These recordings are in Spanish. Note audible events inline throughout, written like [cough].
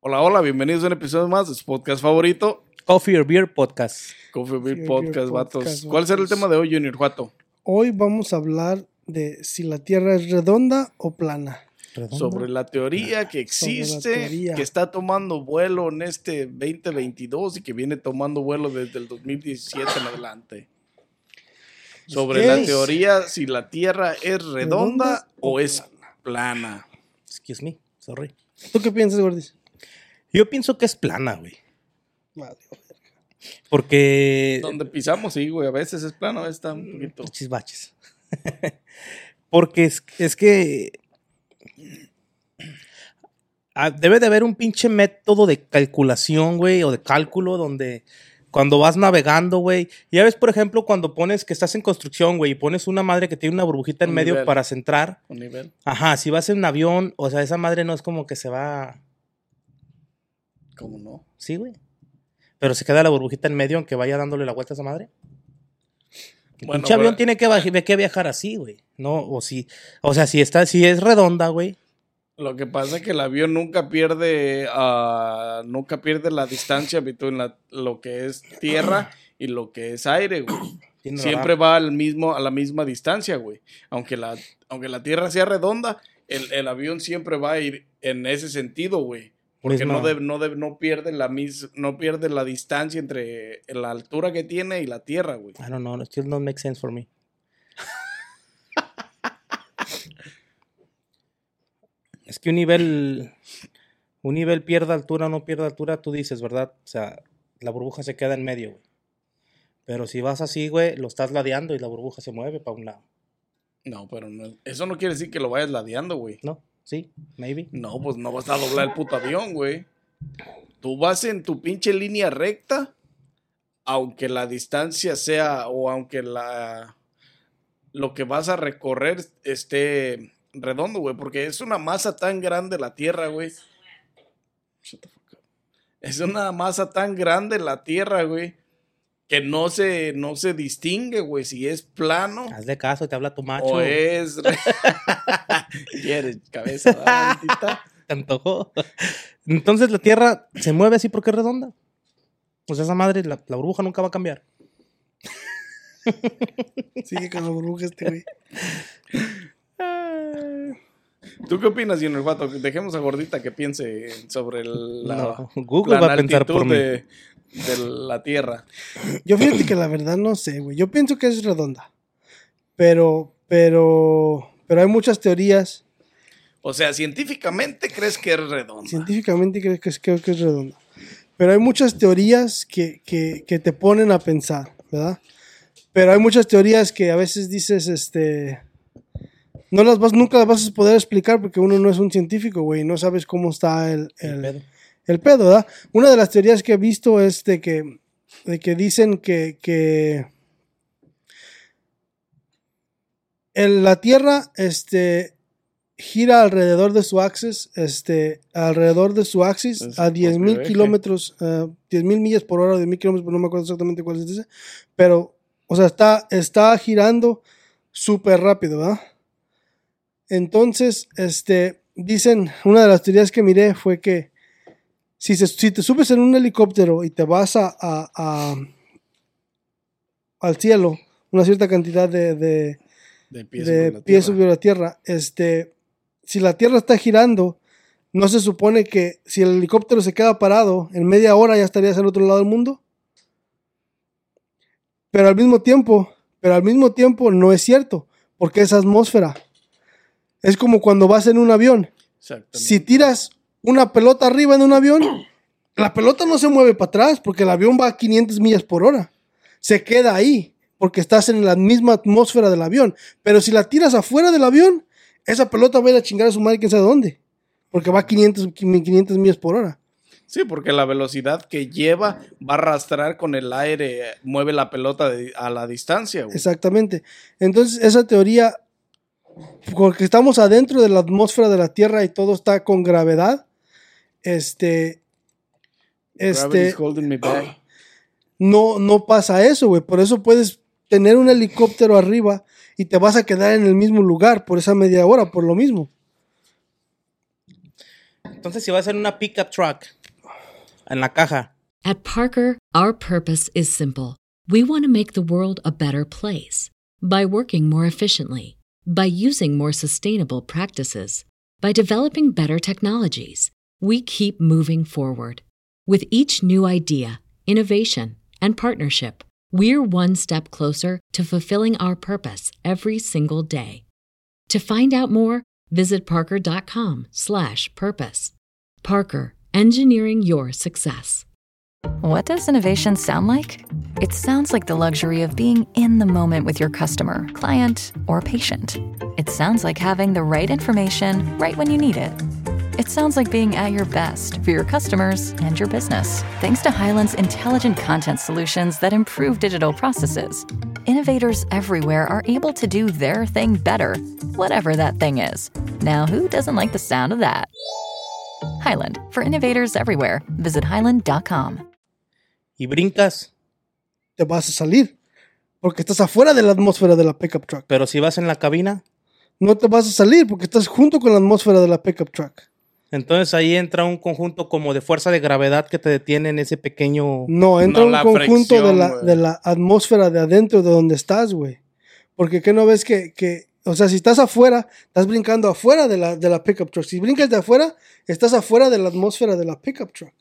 Hola, hola, bienvenidos a un episodio más de su podcast favorito, Coffee or Beer Podcast. Coffee Beer Beer Podcast, vatos. Podcast, ¿Cuál será el vatos. tema de hoy, Junior Juato? Hoy vamos a hablar de si la Tierra es redonda o plana. ¿Redonda? Sobre la teoría que existe, teoría. que está tomando vuelo en este 2022 y que viene tomando vuelo desde el 2017 en adelante. Sobre la Es- teoría si la Tierra es redonda ¿Redonda o o es plana. Excuse me, sorry. ¿Tú qué piensas, Gordis? Yo pienso que es plana, güey. Vale. Porque. Donde pisamos, sí, güey, a veces es plano, a veces está un poquito. Chisbaches. [laughs] Porque es, es que. ah, Debe de haber un pinche método de calculación, güey, o de cálculo donde cuando vas navegando, güey. Ya ves, por ejemplo, cuando pones que estás en construcción, güey, y pones una madre que tiene una burbujita en Un medio nivel. para centrar. Un nivel. Ajá, si vas en un avión, o sea, esa madre no es como que se va. ¿Cómo no? Sí, güey. Pero se queda la burbujita en medio aunque vaya dándole la vuelta a esa madre. El Bueno, avión tiene que, que viajar así, güey. No, o si, o sea, si está, si es redonda, güey. Lo que pasa es que el avión nunca pierde, ah, nunca pierde la distancia entre la- lo que es tierra y lo que es aire, güey. [clears throat] Siempre va al mismo, a la misma distancia, güey. Aunque la, aunque la tierra sea redonda, el, el avión siempre va a ir en ese sentido, güey. Porque no, debe- no, debe- no pierde la mis, no pierde la distancia entre la altura que tiene y la tierra, güey. I don't know, still not make sense for me. [laughs] es que un nivel, un nivel pierde altura o no pierde altura, tú dices, ¿verdad? O sea, la burbuja se queda en medio, güey. Pero si vas así, güey, lo estás ladeando y la burbuja se mueve para un lado. No, pero no- eso no quiere decir que lo vayas ladeando, güey. ¿No? ¿Sí? Maybe. No, pues no vas a doblar el puto avión, güey. Tú vas en tu pinche línea recta, aunque la distancia sea o aunque la lo que vas a recorrer esté redondo, güey, porque es una masa tan grande la Tierra, güey. Shut the fuck up. Es una masa tan grande la Tierra, güey, que no se no se distingue, güey, si es plano Hazle caso, te habla tu macho. o es re- [laughs] ¿Quieres cabeza? [laughs] ¿Te antojó? Entonces la Tierra se mueve así porque es redonda. O sea, esa madre, la, la burbuja nunca va a cambiar. [laughs] Sigue con la burbuja este, güey. ¿Tú qué opinas, Junior Vato? Dejemos a Gordita que piense sobre el- la, No, Google la va a pensar por mí. de, de la Tierra. Yo fíjate que la verdad no sé, güey. Yo pienso que es redonda. Pero, pero, pero hay muchas teorías. O sea, científicamente crees que es redonda. Científicamente creo que es, creo que es redonda. Pero hay muchas teorías que, que, que te ponen a pensar, ¿verdad? Pero hay muchas teorías que a veces dices, este... No las vas, nunca las vas a poder explicar porque uno no es un científico, güey. No sabes cómo está el, El. El pedo, ¿verdad? Una de las teorías que he visto es de que, de que dicen que, que el- la Tierra este, gira alrededor de su axis, este, alrededor de su axis Es a su 10 propio mil eje. kilómetros, eh, 10 mil millas por hora, 10 mil kilómetros, no me acuerdo exactamente cuál es ese, pero, o sea, está, está girando súper rápido, ¿verdad? Entonces, este, dicen, una de las teorías que miré fue que si, se- si te subes en un helicóptero y te vas a, a- a- al cielo, una cierta cantidad de, de, De pies de sobre la pies Tierra. sobre la Tierra, este, si la Tierra está girando, no se supone que si el helicóptero se queda parado, en media hora ya estarías al otro lado del mundo. Pero al mismo tiempo, pero al mismo tiempo no es cierto, porque es atmósfera. Es como cuando vas en un avión. Si tiras una pelota arriba en un avión, la pelota no se mueve para atrás porque el avión va a 500 millas por hora. Se queda ahí porque estás en la misma atmósfera del avión. Pero si la tiras afuera del avión, esa pelota va a ir a chingar a su madre quién sabe dónde. Porque va a 500, 500 millas por hora. Sí, porque la velocidad que lleva va a arrastrar con el aire, mueve la pelota de- a la distancia, güey. Exactamente. Entonces, esa teoría, porque estamos adentro de la atmósfera de la Tierra y todo está con gravedad, este, este, holding me back. no, no pasa eso, güey. Por eso puedes tener un helicóptero arriba y te vas a quedar en el mismo lugar por esa media hora, por lo mismo. Entonces, si va a ser una pickup truck en la caja, At Parker, our purpose is simple. We want to make the world a better place by working more efficiently, by using more sustainable practices, by developing better technologies. We keep moving forward. With each new idea, innovation, and partnership, we're one step closer to fulfilling our purpose every single day. To find out more, visit parker.com/purpose. Parker, engineering your success. What does innovation sound like? It sounds like the luxury of being in the moment with your customer, client, or patient. It sounds like having the right information right when you need it. It sounds like being at your best for your customers and your business, thanks to Highland's intelligent content solutions that improve digital processes. Innovators everywhere are able to do their thing better, whatever that thing is. Now, who doesn't like the sound of that? Highland, for innovators everywhere, visit highland.com. y brincas, Te vas a salir. Porque estás afuera de la atmósfera de la pickup truck. pero si vas en la cabina, No te vas a salir porque estás junto con la atmósfera de la pickup truck. Entonces ahí entra un conjunto como de fuerza de gravedad que te detiene en ese pequeño... No, entra No, un conjunto de, la, de la atmósfera de adentro de donde estás, güey. Porque ¿qué no ves que, que, o sea, si estás afuera, estás brincando afuera de la, de la pickup truck. Si brincas de afuera, estás afuera de la atmósfera de la pickup truck.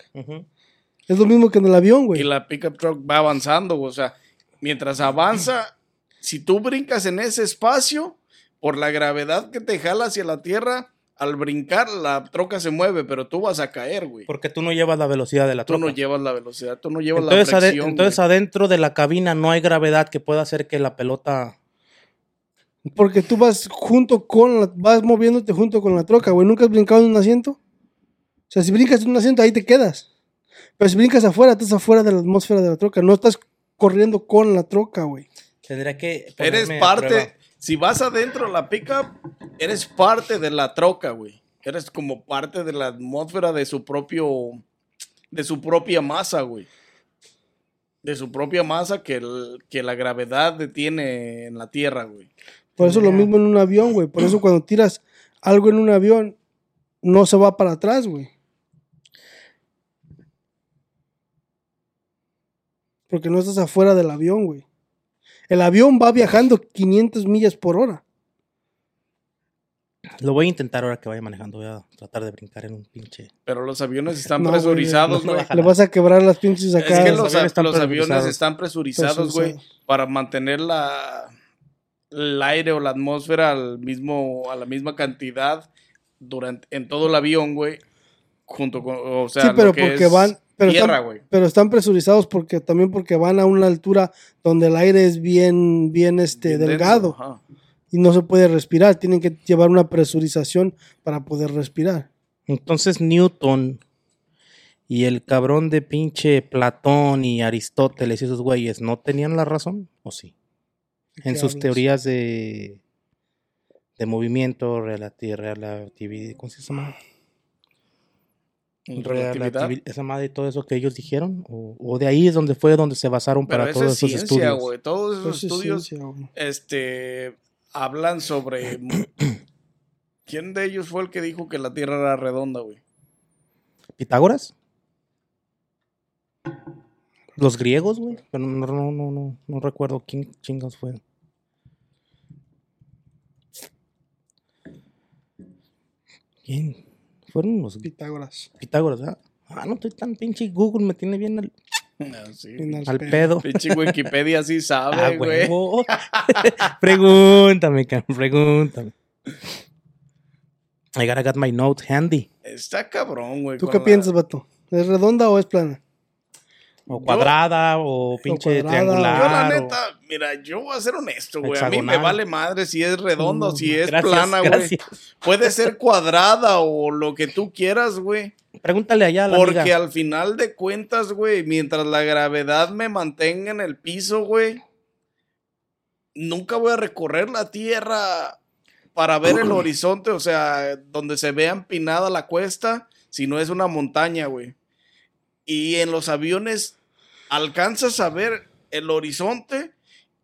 Es lo mismo que en el avión, Y güey. la pickup truck va avanzando, güey. O sea, mientras avanza, si tú brincas en ese espacio, por la gravedad que te jala hacia la tierra, al brincar la troca se mueve, pero tú vas a caer, güey. Porque tú no llevas la velocidad de la Tú troca. no llevas la velocidad, tú no llevas entonces, la ade- presión. entonces güey. adentro de la cabina no hay gravedad que pueda hacer que la pelota... Porque tú vas junto con la, vas moviéndote junto con la troca, güey. ¿Nunca has brincado en un asiento? O sea, si brincas en un asiento, ahí te quedas. Pero si brincas afuera, estás afuera de la atmósfera de la troca. No estás corriendo con la troca, güey. Tendría que... Eres parte. Si vas adentro de la pickup, eres parte de la troca, güey. Eres como parte de la atmósfera de su propio, de su propia masa, güey. De su propia masa que, el- que la gravedad detiene en la tierra, güey. Por eso lo mismo en un avión, güey. Por eso [clears throat] cuando tiras algo en un avión, no se va para atrás, güey. Porque no estás afuera del avión, güey. El avión va viajando 500 millas por hora. Lo voy a intentar ahora que vaya manejando. Voy a tratar de brincar en un pinche... Pero los aviones [laughs] están No, güey, presurizados, no, no güey. Le vas a quebrar las pinches acá. Es que los los, aviones están los aviones presurizados. están presurizados, güey, para mantener la, el aire o la atmósfera al mismo, a la misma cantidad durante, en todo el avión, güey. Junto con, o sea, sí, lo pero que porque es van. Pero tierra, están, güey. pero están presurizados porque también porque van a una altura donde el aire es bien, bien este, Bien delgado ajá. y no se puede respirar. Tienen que llevar una presurización para poder respirar. Entonces Newton y el cabrón de pinche Platón y Aristóteles y esos güeyes no tenían la razón, ¿o sí? En sus hablas? teorías de, de movimiento, relati- relatividad, ¿cómo se llama? Relativi- esa madre y todo eso que ellos dijeron, o, o de ahí es donde fue donde se basaron Pero para todos es esos ciencia, estudios. Todos esos Eso es estudios este, hablan sobre... [clears throat] ¿Quién de ellos fue el que dijo que la Tierra era redonda, güey? ¿Pitágoras? Los griegos, güey. Pero no, no, no, no, no recuerdo quién chingados fue. ¿Quién? Fueron los Pitágoras. Pitágoras, ¿verdad? Ah, no estoy tan pinche Google, me tiene bien al, [laughs] Ah, sí. Al al pedo. pedo. Pinche Wikipedia sí [laughs] Ah, sabe, güey. huevo. [laughs] pregúntame, cabrón, pregúntame. I gotta get my note handy. Está cabrón, güey. ¿Tú qué la- piensas, vato? ¿Es redonda o es plana? O cuadrada, o pinche cuadrada, o- triangular. Yo, la o- neta, mira, yo voy a ser honesto, güey. A mí me vale madre si es redonda o si es Gracias, plana, güey. Puede [laughs] ser cuadrada o lo que tú quieras, güey. Pregúntale allá a la Porque amiga. al final de cuentas, güey, mientras la gravedad me mantenga en el piso, güey, nunca voy a recorrer la tierra para ver el [clears throat] horizonte, o sea, donde se vea empinada la cuesta, si no es una montaña, güey. Y en los aviones alcanzas a ver el horizonte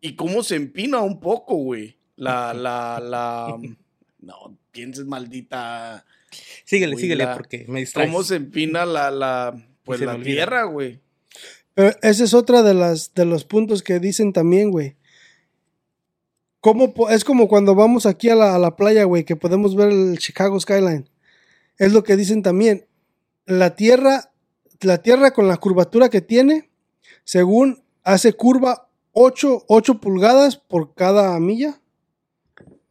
y cómo se empina un poco, güey. La, la, la... No, pienses maldita Síguele, Güey, síguele, la- porque me distraes. ¿Cómo se empina la, la, pues la tierra, güey? Pero ese es otra de las de los puntos que dicen también, güey. ¿Cómo po- es como cuando vamos aquí a la, a la playa, güey, que podemos ver el Chicago Skyline. Es lo que dicen también. La tierra, la tierra con la curvatura que tiene, según hace curva 8, 8 pulgadas por cada milla.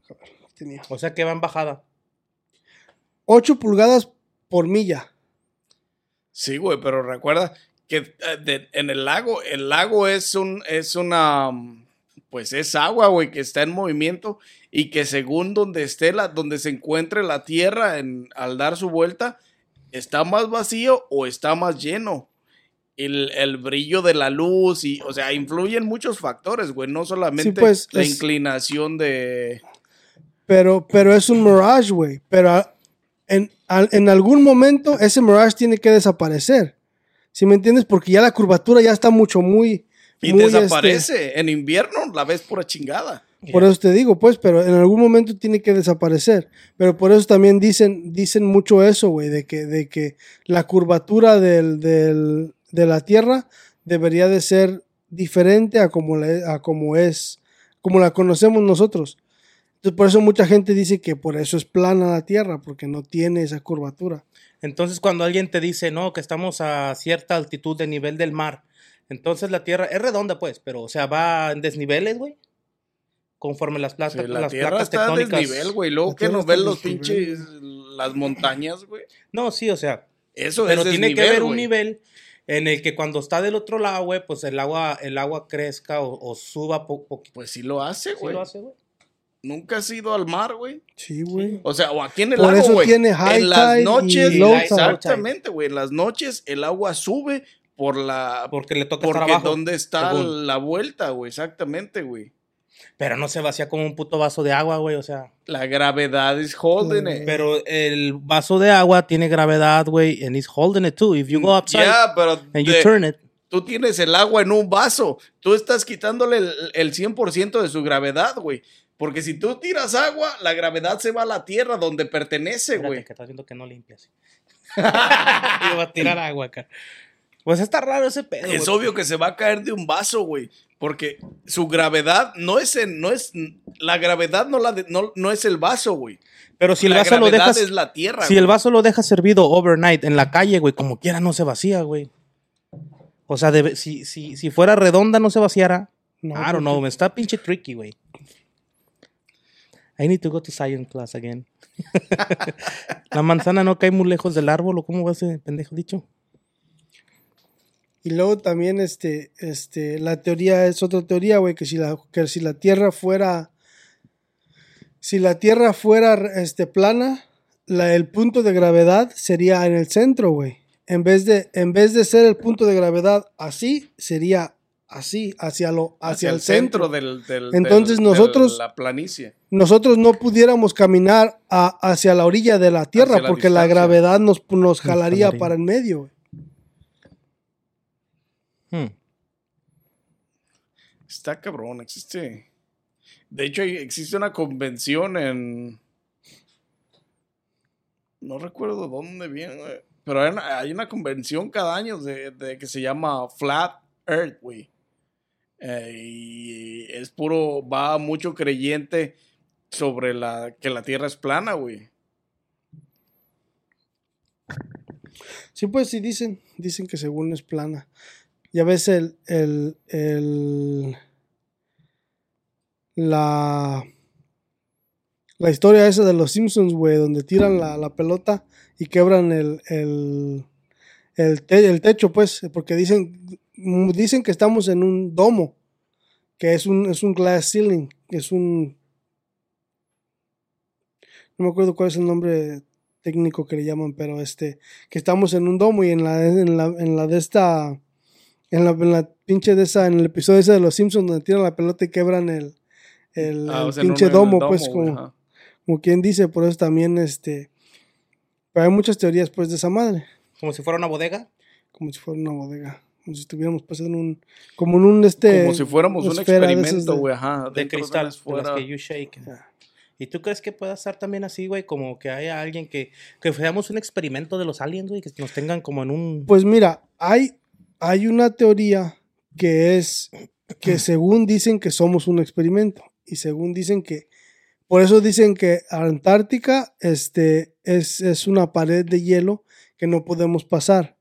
A ver, tenía. O sea que va en bajada. 8 pulgadas por milla. Sí, güey, pero recuerda que eh, de- en el lago, el lago es un, es una, mm, pues es agua, güey, que está en movimiento y que según donde esté la, donde se encuentre la tierra en, al dar su vuelta, está más vacío o está más lleno. El, el brillo de la luz y, o sea, influyen muchos factores, güey, no solamente pues, la es- inclinación de... Pero, pero es un mirage, güey. Pero en, en algún momento ese mirage tiene que desaparecer. ¿Sí me entiendes? Porque ya la curvatura ya está mucho, muy... Y muy, este, desaparece. En invierno la ves pura chingada. por eso te digo, pues, pero en algún momento tiene que desaparecer. Pero por eso también dicen, dicen mucho eso, güey, de que, de que la curvatura del, del- de la Tierra debería de ser diferente a como, la- a como es, como la conocemos nosotros. Entonces, por eso mucha gente dice que por eso es plana la Tierra, porque no tiene esa curvatura. Entonces, cuando alguien te dice, no, que estamos a cierta altitud de nivel del mar, entonces la Tierra es redonda, pues, pero, o sea, va en desniveles, güey. Conforme las, plata- Sí, la las tierra placas está tectónicas. desnivel, güey. Luego que nos ven los pinches, las montañas, güey. No, sí, o sea, Eso pero es tiene que desnivel, haber un nivel en el que cuando está del otro lado, güey, pues el agua, el agua crezca o, o suba poco. Pues sí lo hace, ¿Sí güey. lo hace, güey? Nunca has ido al mar, güey. Sí, güey. O sea, o aquí en el Por lago, eso güey. tiene high En las tide noches, y low tide. exactamente, güey. En las noches el agua sube por la... Porque le toca estar Porque abajo. dónde está según. la vuelta, güey. Exactamente, güey. Pero no se vacía como un puto vaso de agua, güey, o sea. La gravedad is holding it. Pero el vaso de agua tiene gravedad, güey, and it's holding it too. If you go outside Ya, pero and you turn it, tú tienes el agua en un vaso. Tú estás quitándole el, el 100% de su gravedad, güey. Porque si tú tiras agua, la gravedad se va a la tierra donde pertenece, güey. que estás viendo que no limpias. [laughs] Iba a tirar agua acá. Pues está raro ese pedo. Es güey. obvio que se va a caer de un vaso, güey. Porque su gravedad no es en, no es, la gravedad no, la de- no, no es el vaso, güey. Pero si el la vaso lo dejas. es la tierra, Si güey. el vaso lo dejas servido overnight en la calle, güey, como quiera no se vacía, güey. O sea, si, si, si fuera redonda no se vaciara. No, I don't know, me está pinche tricky, güey. I need to go to science class again. [laughs] la manzana no cae muy lejos del árbol, ¿o cómo va ese pendejo dicho? Y luego también este, este, la teoría es otra teoría, güey, que si la, que si la Tierra fuera, si la Tierra fuera este, plana, la, el punto de gravedad sería en el centro, güey. En vez de, en vez de ser el punto de gravedad así, sería así, hacia lo, hacia, el, centro. del, del- Entonces del- nosotros- la planicie. Nosotros no pudiéramos caminar a- hacia la orilla de la Tierra Hacia porque la gravedad nos, nos jalaría jalaría. para el medio, güey. Hmm. Está cabrón, existe. De hecho, existe una convención en. No recuerdo dónde bien, güey, Pero hay una, hay una convención cada año de, de que se llama Flat Earth, güey. Eh, y es puro. Va mucho creyente sobre la que la Tierra es plana, güey. Sí, pues sí dicen, dicen que según es plana. Ya ves el, el, la, la historia esa de los Simpsons, güey, donde tiran la, la pelota y quebran el, el, el techo, pues, porque dicen, dicen que estamos en un domo, que es un, es un glass ceiling, que es un, no me acuerdo cuál es el nombre técnico que le llaman, pero este, que estamos en un domo y en la, en la, en la de esta, en la, en la pinche de esa, en el episodio ese de los Simpsons donde tiran la pelota y quebran el, el, Ah, el sea, pinche domo, pues como, como quien dice, por eso también este, pero hay muchas teorías pues de esa madre, Como si fuera una bodega. como si fuera una bodega, como si estuviéramos pues en un, como en un este, Como si fuéramos un de experimento, de- güey, ajá. De dentro cristal. las de las fuera- que you shake. ¿Y tú crees que pueda estar también así, güey? Como que haya alguien que, que veamos un experimento de los aliens, güey, que nos tengan como en un... Pues mira, hay, hay una teoría que es que según dicen que somos un experimento y según dicen que por eso dicen que Antártica este, es, es una pared de hielo que no podemos pasar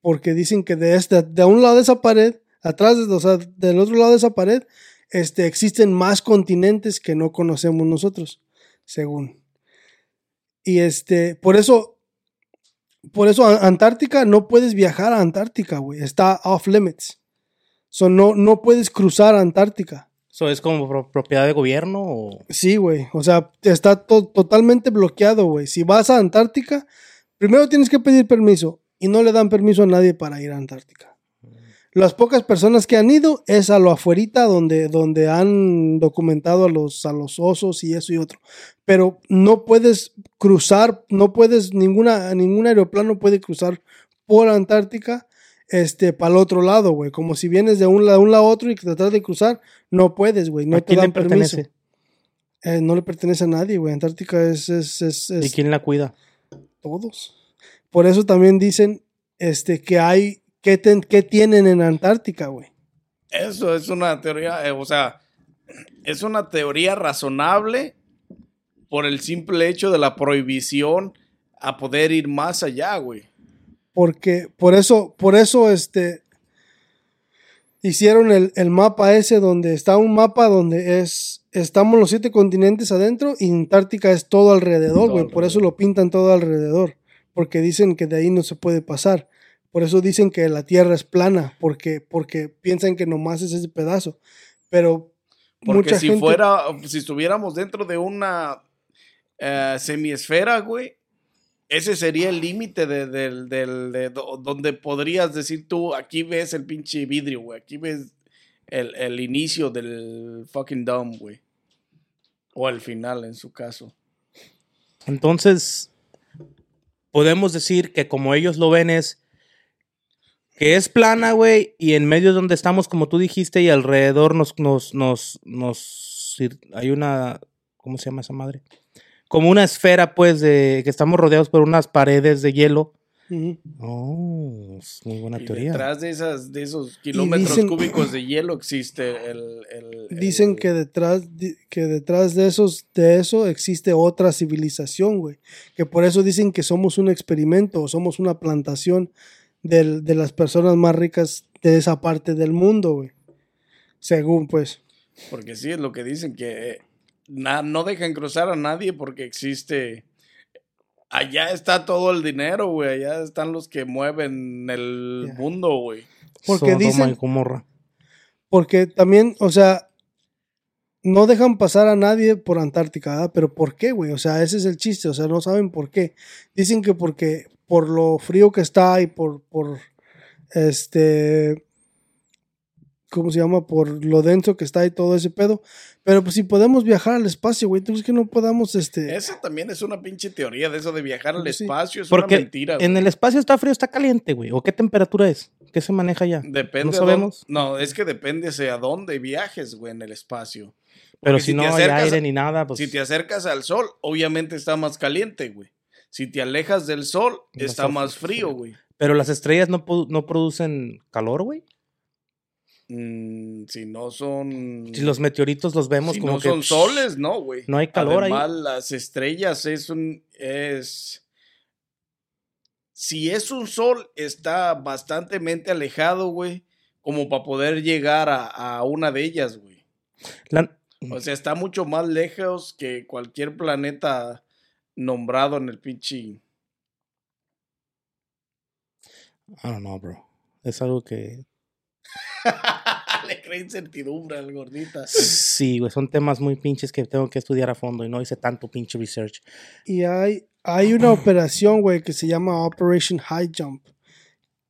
porque dicen que de este de un lado de esa pared atrás de, o sea, del otro lado de esa pared este, existen más continentes que no conocemos nosotros según. Y este por eso por eso Antártica no puedes viajar a Antártica güey está off limits So, no, no puedes cruzar Antártica. ¿Eso es como pro- propiedad de gobierno o...? Sí, güey. O sea, está to- totalmente bloqueado, güey. Si vas a Antártica, primero tienes que pedir permiso y no le dan permiso a nadie para ir a Antártica. Las pocas personas que han ido es a lo afuerita donde, donde han documentado a los, a los osos y eso y otro. Pero no puedes cruzar, no puedes, ninguna, ningún aeroplano puede cruzar por Antártica este, para el otro lado, güey. Como si vienes de un lado, un lado a otro y que tratar de cruzar, no puedes, güey. No ¿A te dan permiso. pertenece? Eh, no le pertenece a nadie, güey. Antártica es, es, es, ¿Y es quién la cuida? todos. Por eso también dicen este, que hay, que, ten- que tienen en Antártica, güey. Eso es una teoría, eh, o sea, es una teoría razonable por el simple hecho de la prohibición a poder ir más allá, güey. Porque por eso, por eso, este, hicieron el, el mapa ese donde está un mapa donde es, estamos los siete continentes adentro y Antártica es todo alrededor, güey. Por eso lo pintan todo alrededor. Porque dicen que de ahí no se puede pasar. Por eso dicen que la Tierra es plana, porque, porque piensan que nomás es ese pedazo. Pero Porque mucha si gente- fuera, si estuviéramos dentro de una eh, semiesfera, güey, ese sería el límite de, del- del- de do- donde podrías decir tú, aquí ves el pinche vidrio, güey, aquí ves el, el inicio del fucking dome, güey. O el final, en su caso. Entonces, podemos decir que como ellos lo ven es que es plana, güey, y en medio donde estamos, como tú dijiste, y alrededor nos, nos, nos, nos, hay una, ¿cómo se llama esa madre? Como una esfera, pues, de que estamos rodeados por unas paredes de hielo. Ujú. Oh, es muy buena Y teoría. detrás de, esas, de esos kilómetros dicen- cúbicos de hielo existe el... el- Dicen el- que detrás, que detrás de, esos, de eso existe otra civilización, güey. Que por eso dicen que somos un experimento o somos una plantación del- de las personas más ricas de esa parte del mundo, güey. Según, pues. Porque sí, es lo que dicen, que eh, na- no dejan cruzar a nadie porque existe... Allá está todo el dinero, güey. Allá están los que mueven el mundo, güey. Porque Sodoma dicen- Gomorra. Porque también, o sea, no dejan pasar a nadie por Antártica, ¿verdad? Pero ¿por qué, güey? O sea, ese es el chiste, o sea, no saben por qué. Dicen que porque por lo frío que está y por, por este, ¿cómo se llama? Por lo denso que está y todo ese pedo. Pero pues si podemos viajar al espacio, güey, ¿tú crees que no podamos, este... Esa también es una pinche teoría de eso de viajar al Sí. espacio. Es Porque una mentira, güey. en el espacio está frío, está caliente, güey. ¿O qué temperatura es? ¿Qué se maneja ya? Depende no sabemos. dónde- no, es que depende hacia dónde viajes, güey, en el espacio. Pero Porque si, no hay aire ni nada, pues... Si te acercas al sol, obviamente está más caliente, güey. Si te alejas del sol, No está más frío. güey. Pero las estrellas no, no producen calor, güey. Mm, si no son... Si los meteoritos los vemos si como no que... son soles, no, güey. No hay calor ahí. Además, las estrellas es un... es... Si es un sol, está bastantemente alejado, güey, como para poder llegar a, a una de ellas, güey. La- O sea, está mucho más lejos que cualquier planeta nombrado en el pinche... I don't know, bro. Es algo que... [laughs] Le cree incertidumbre al gordita. Sí, güey. Son temas muy pinches que tengo que estudiar a fondo y no hice tanto pinche research. Y hay, hay una operación, güey, que se llama Operation High Jump,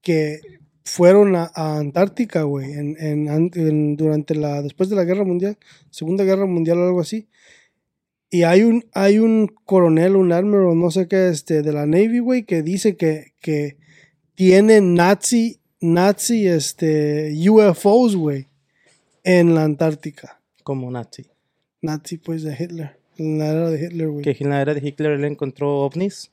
que fueron a, a Antártica, güey, en, en- durante la, después de la Guerra Mundial, Segunda Guerra Mundial o algo así. Y hay un, hay un coronel, un admiral, no sé qué, este, de la Navy, güey, que dice que, que tiene Nazi, Nazi, este, UFOs, güey, en la Antártica. Como Nazi. Nazi, pues, de Hitler. En la era de Hitler, güey. Que en la era de Hitler él encontró ovnis.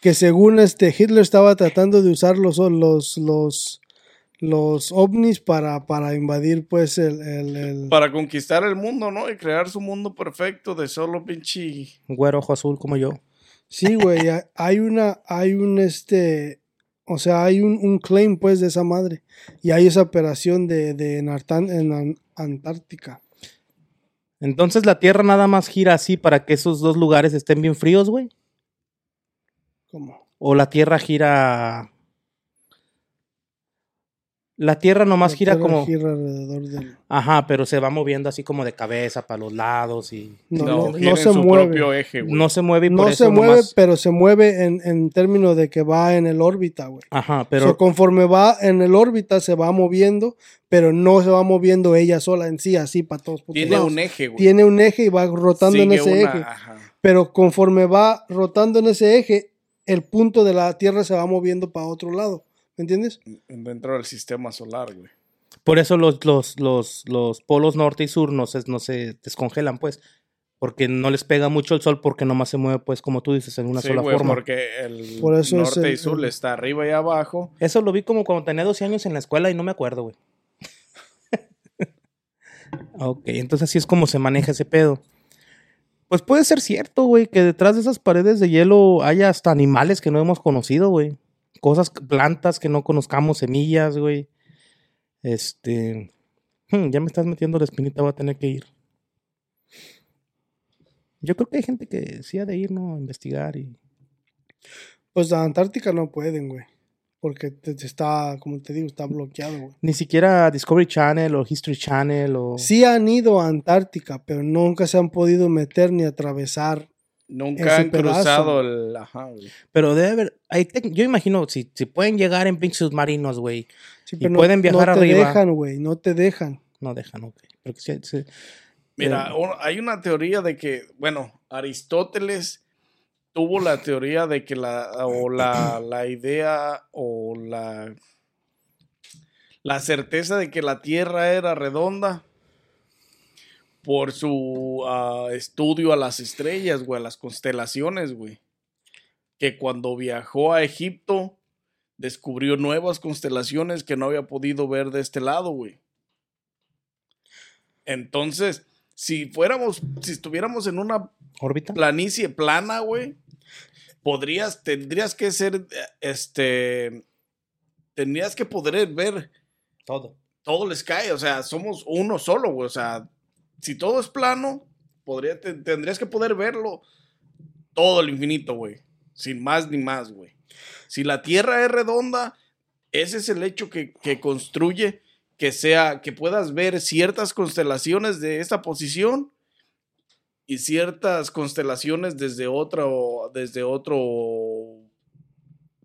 Que según este Hitler estaba tratando de usar los, los, los, los ovnis para, para invadir, pues, el, el, el- Para conquistar el mundo, ¿no? Y crear su mundo perfecto de solo pinche. Un güero ojo azul como yo. Sí, güey, ha- hay una, hay un, este, o sea, hay un, un claim, pues, de esa madre. Y hay esa operación de, de en, Artan- en An- Antártica. Entonces la Tierra nada más gira así para que esos dos lugares estén bien fríos, güey. ¿Cómo? O la Tierra gira. La Tierra nomás La gira Tierra como. gira alrededor del... Ajá, pero se va moviendo así como de cabeza para los lados y. No, No, no, tiene no se su mueve. propio eje, güey. No se mueve y por No eso se mueve, nomás- pero se mueve en, en términos de que va en el órbita, güey. Ajá, Pero conforme va en el órbita se va moviendo, pero no se va moviendo ella sola en sí, así para todos. Tiene lados. un eje, güey. Tiene un eje y va rotando en ese una- eje. ajá. Pero conforme va rotando en ese eje, el punto de la Tierra se va moviendo para otro lado. ¿Me entiendes? Dentro del sistema solar, güey. Por eso los, los, los, los polos norte y sur no se, no se descongelan, pues. Porque no les pega mucho el sol porque nomás se mueve, pues, como tú dices, en una sí, sola güey, forma. porque el Por eso es norte el- y sur el- está arriba y abajo. Eso lo vi como cuando tenía 12 años en la escuela y no me acuerdo, güey. [laughs] ok, entonces así es como se maneja ese pedo. Pues puede ser cierto, güey, que detrás de esas paredes de hielo haya hasta animales que no hemos conocido, güey. Cosas, plantas que no conozcamos, semillas, güey. Este... hmm, ya me estás metiendo la espinita, voy a tener que ir. Yo creo que hay gente que sí ha de ir, ¿no? A investigar y... Pues a Antártica no pueden, güey. Porque te- te está, como te digo, está bloqueado, güey. Ni siquiera Discovery Channel o History Channel o... Sí han ido a Antártica, pero nunca se han podido meter ni atravesar. Nunca han pedazo. cruzado el. Ajá, güey. Pero debe haber, hay tec- yo imagino, si, si pueden llegar en pinches submarinos, güey, Sí, Y pueden viajar no te arriba. dejan, güey, no te dejan. no dejan, ok. Porque sí- sí- Mira, Eh, hay una teoría de que, bueno, Aristóteles tuvo la teoría de que la, o la, la idea, o la, la certeza de que la Tierra era redonda por su ah, estudio a las estrellas, güey, a las constelaciones, güey. Que cuando viajó a Egipto, descubrió nuevas constelaciones que no había podido ver de este lado, güey. Entonces, si fuéramos, si estuviéramos en una órbita. planicie plana, güey, podrías, tendrías que ser, este, tendrías que poder ver Todo. todo el sky, o sea, somos uno solo, güey, o sea, si todo es plano, tendrías que poder verlo todo el infinito, güey, sin más ni más, güey. Si la Tierra es redonda, ese es el hecho que, que construye que sea, que puedas ver ciertas constelaciones de esta posición y ciertas constelaciones desde otro, desde otro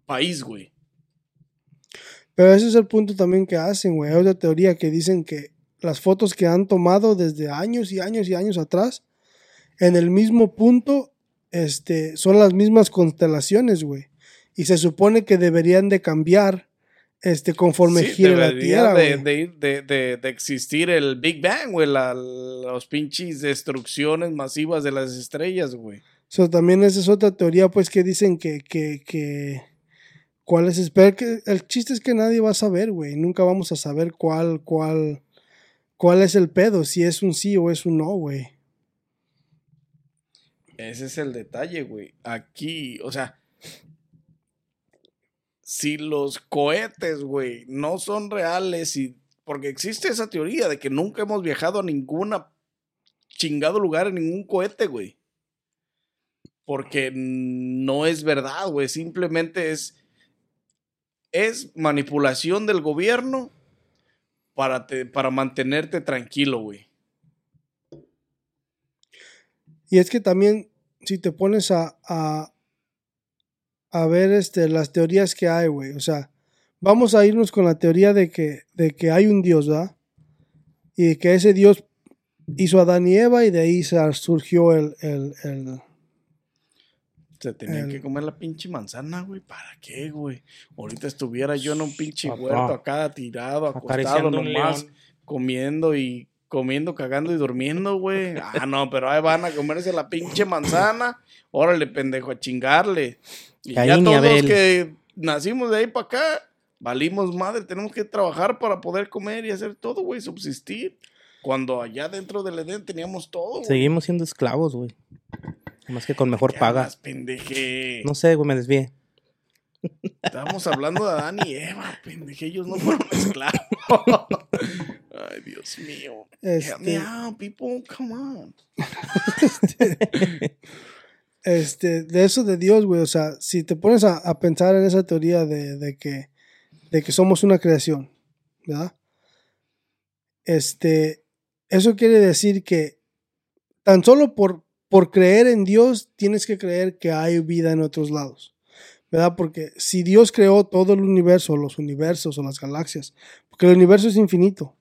país, güey. Pero ese es el punto también que hacen, güey. Hay otra teoría que dicen que las fotos que han tomado desde años y años y años atrás, en el mismo punto, este, son las mismas constelaciones, güey. Y se supone que deberían de cambiar, este, conforme Sí, gire la Tierra, de, de, de- de- existir el Big Bang, güey, la- los pinches destrucciones masivas de las estrellas, güey. So, también esa es otra teoría, pues, que dicen que, que, que cuál es, que el chiste es que nadie va a saber, güey. Nunca vamos a saber cuál, cuál, cuál es el pedo, si es un sí o es un no, güey. Ese es el detalle, güey. Aquí, o sea, si los cohetes, güey, no son reales y porque existe esa teoría de que nunca hemos viajado a ninguna chingado lugar en ningún cohete, güey. Porque no es verdad, güey, simplemente es es manipulación del gobierno para para mantenerte tranquilo, güey. Y es que también, si te pones a, a, ver este, las teorías que hay, güey, o sea, vamos a irnos con la teoría de que, de que hay un Dios, ¿verdad? Y que ese Dios hizo a Adán y Eva y de ahí surgió el, el- Se tenía El- que comer la pinche manzana, güey. ¿Para qué, güey? Ahorita estuviera yo en un pinche Ajá. huerto acá tirado, acostado nomás, comiendo y comiendo, cagando y durmiendo, güey. Ah, no, pero ahí van a comerse la pinche manzana. Órale, pendejo, a chingarle. Y ya Caín y todos los que nacimos de ahí para acá, valimos madre, tenemos que trabajar para poder comer y hacer todo, güey, subsistir. Cuando allá dentro del Edén teníamos todo, güey. Seguimos siendo esclavos, güey. Más que con mejor ¿Qué paga. pendeje? No sé, güey, me desvié. Estábamos hablando de Adán y Eva, pendeje, ellos no fueron esclavos. [laughs] Ay, Dios mío. Help me Este, out, people, come on. [laughs] este, de eso de Dios, güey, o sea, si te pones a, a pensar en esa teoría de, de que, de que somos una creación, ¿verdad? Este, eso quiere decir que tan solo por, por creer en Dios tienes que creer que hay vida en otros lados, ¿verdad? Porque si Dios creó todo el universo, los universos o las galaxias, porque el universo es infinito,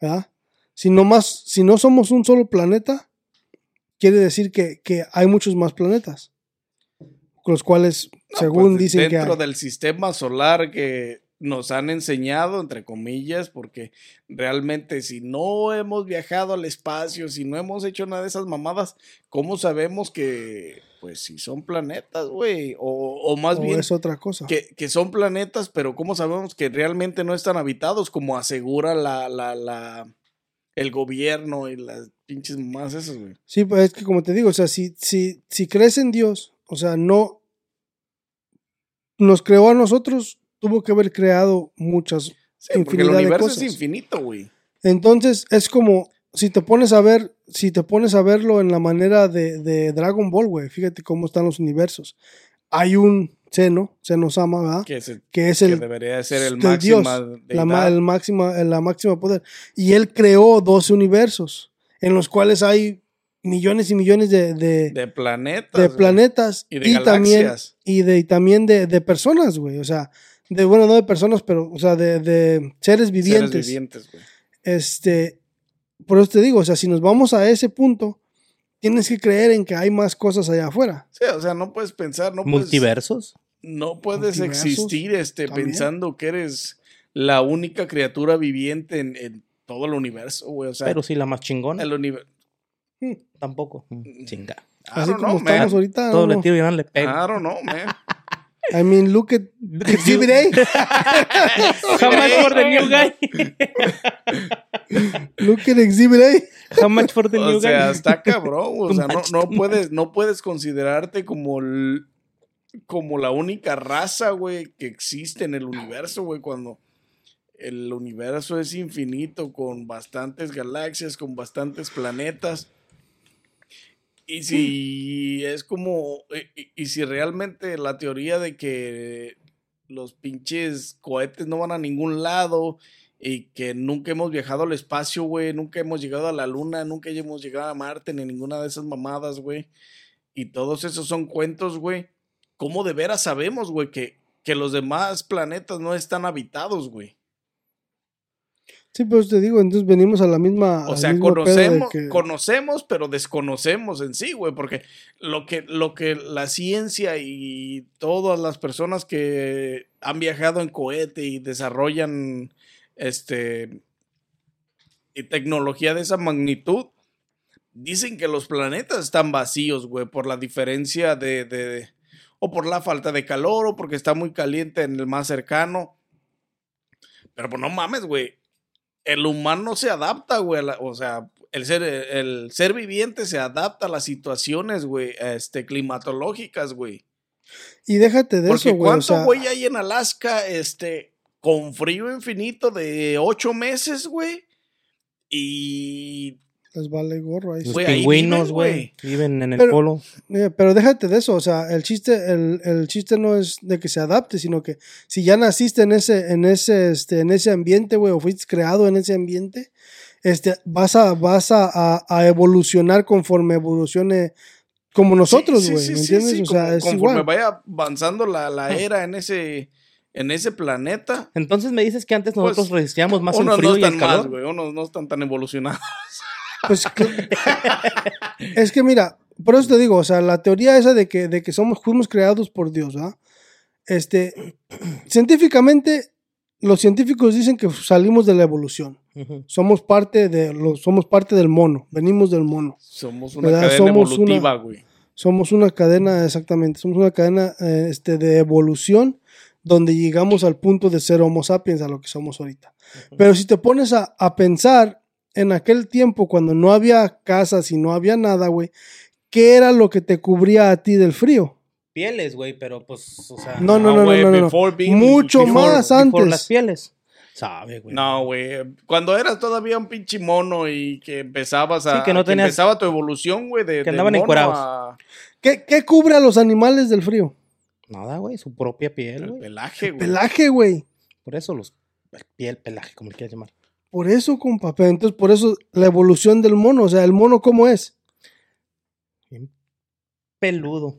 ¿verdad? Si no, más, si no somos un solo planeta, quiere decir que, que hay muchos más planetas, los cuales, No, según pues, dicen que dentro del sistema solar que nos han enseñado, entre comillas, porque realmente si no hemos viajado al espacio, si no hemos hecho nada de esas mamadas, ¿cómo sabemos que, pues, si son planetas, güey? O, o más o bien, es otra cosa. que, que son planetas, pero ¿cómo sabemos que realmente no están habitados, como asegura la, la, la, el gobierno y las pinches mamadas esas, güey? Sí, pues es que como te digo, o sea, si, si, si crees en Dios, o sea, no nos creó a nosotros, tuvo que haber creado muchas. Sí, porque el Infinidad de universo cosas. es infinito, güey. Entonces es como si te pones a ver, si te pones a verlo en la manera de, de Dragon Ball, güey, fíjate cómo están los universos. Hay un seno, Senosama, ¿verdad? Que, se- Que es que el debería de ser el de máximo Dios, la, el máxima, la máxima poder. Y él creó 12 universos, en los cuales hay millones y millones de, de, de planetas. de planetas Y de también, galaxias. y de, y también de, de personas, güey. O sea, de, bueno, no de personas, pero, o sea, de, de seres vivientes. Seres vivientes, güey. Este, por eso te digo, o sea, si nos vamos a ese punto, tienes que creer en que hay más cosas allá afuera. Sí, o sea, no puedes pensar, no puedes, Multiversos. no puedes Multiversos, existir este, también. pensando que eres la única criatura viviente en, en todo el universo, güey. O sea, Pero sí, la más chingona. el universo. Tampoco. Mm, Chinga. Así como estamos ahorita. Todo no, le tiro y nada le pego. Don't know, man. [laughs] I mean, [laughs] [laughs] look at Exhibit A. How much for the new guy? Look at Exhibit A. How much for the new O sea, guy? está cabrón. O [laughs] sea, no, no puedes, no puedes considerarte como el- como la única raza, güey, que existe en el universo, güey, cuando el universo es infinito, con bastantes galaxias, con bastantes planetas. Y si es como, y, y- y si realmente la teoría de que los pinches cohetes no van a ningún lado y que nunca hemos viajado al espacio, güey, nunca hemos llegado a la luna, nunca hemos llegado a Marte, ni ninguna de esas mamadas, güey. Y todos esos son cuentos, güey. ¿Cómo de veras sabemos, güey, que, que los demás planetas no están habitados, güey? Sí, pues te digo, entonces venimos a la misma. O sea, de conocemos, que- conocemos, pero desconocemos en sí, güey, porque lo que, lo que la ciencia y todas las personas que han viajado en cohete y desarrollan este y tecnología de esa magnitud, dicen que los planetas están vacíos, güey, por la diferencia de, de- o por la falta de calor, o porque está muy caliente en el más cercano. Pero pues no mames, güey el humano se adapta, güey. la- O sea, el ser, el ser viviente se adapta a las situaciones, güey, este, climatológicas, güey. Y déjate de Porque eso, güey. O ¿cuánto, sea, güey, hay en Alaska, este, con frío infinito de ocho meses, güey? Y, les vale gorro ahí. Los Güey, ahí pingüinos, viven, güey. Viven en el Pero- polo. Eh, pero déjate de eso, o sea, el chiste, el, el chiste no es de que se adapte, sino que si ya naciste en ese, en ese, este, en ese ambiente, güey, o fuiste creado en ese ambiente, este, vas a, vas a, a- a evolucionar conforme evolucione como nosotros, Sí, güey, sí, ¿me entiendes? sí, o sea, como- es conforme igual. vaya avanzando la, la era en ese, en ese planeta. Entonces me dices que antes nosotros Pues, resistíamos más el frío no y el están más, calor. güey. Unos no están tan evolucionados. Pues, es que mira, por eso te digo, o sea, la teoría esa de que, de que somos, fuimos creados por Dios, ¿ah? Este, [clears throat] científicamente los científicos dicen que salimos de la evolución. Somos parte de lo, somos parte del mono, venimos del mono. Somos una ¿Verdad? cadena Somos evolutiva, una- güey. Somos una cadena, exactamente, somos una cadena eh, este, de evolución donde llegamos al punto de ser Homo sapiens a lo que somos ahorita. Pero si te pones a, a pensar en aquel tiempo cuando no había casas y no había nada, güey, ¿qué era lo que te cubría a ti del frío? Pieles, güey, pero pues, o sea. No, no, no, no, no, being- Mucho before- más Por antes. las pieles. Sabe, güey. No, güey. Cuando eras todavía un pinche mono y que empezabas a. Sí, que no tenías- empezaba tu evolución, güey. De, que andaban encuerados. a- ¿Qué, qué cubre a los animales del frío? Nada, güey, su propia piel, El güey. pelaje, güey. Pelaje, güey. Por eso los. Piel, pelaje, como le quieras llamar. Por eso, compa. Pero entonces, por eso la evolución del mono. O sea, el mono, ¿cómo es? Peludo.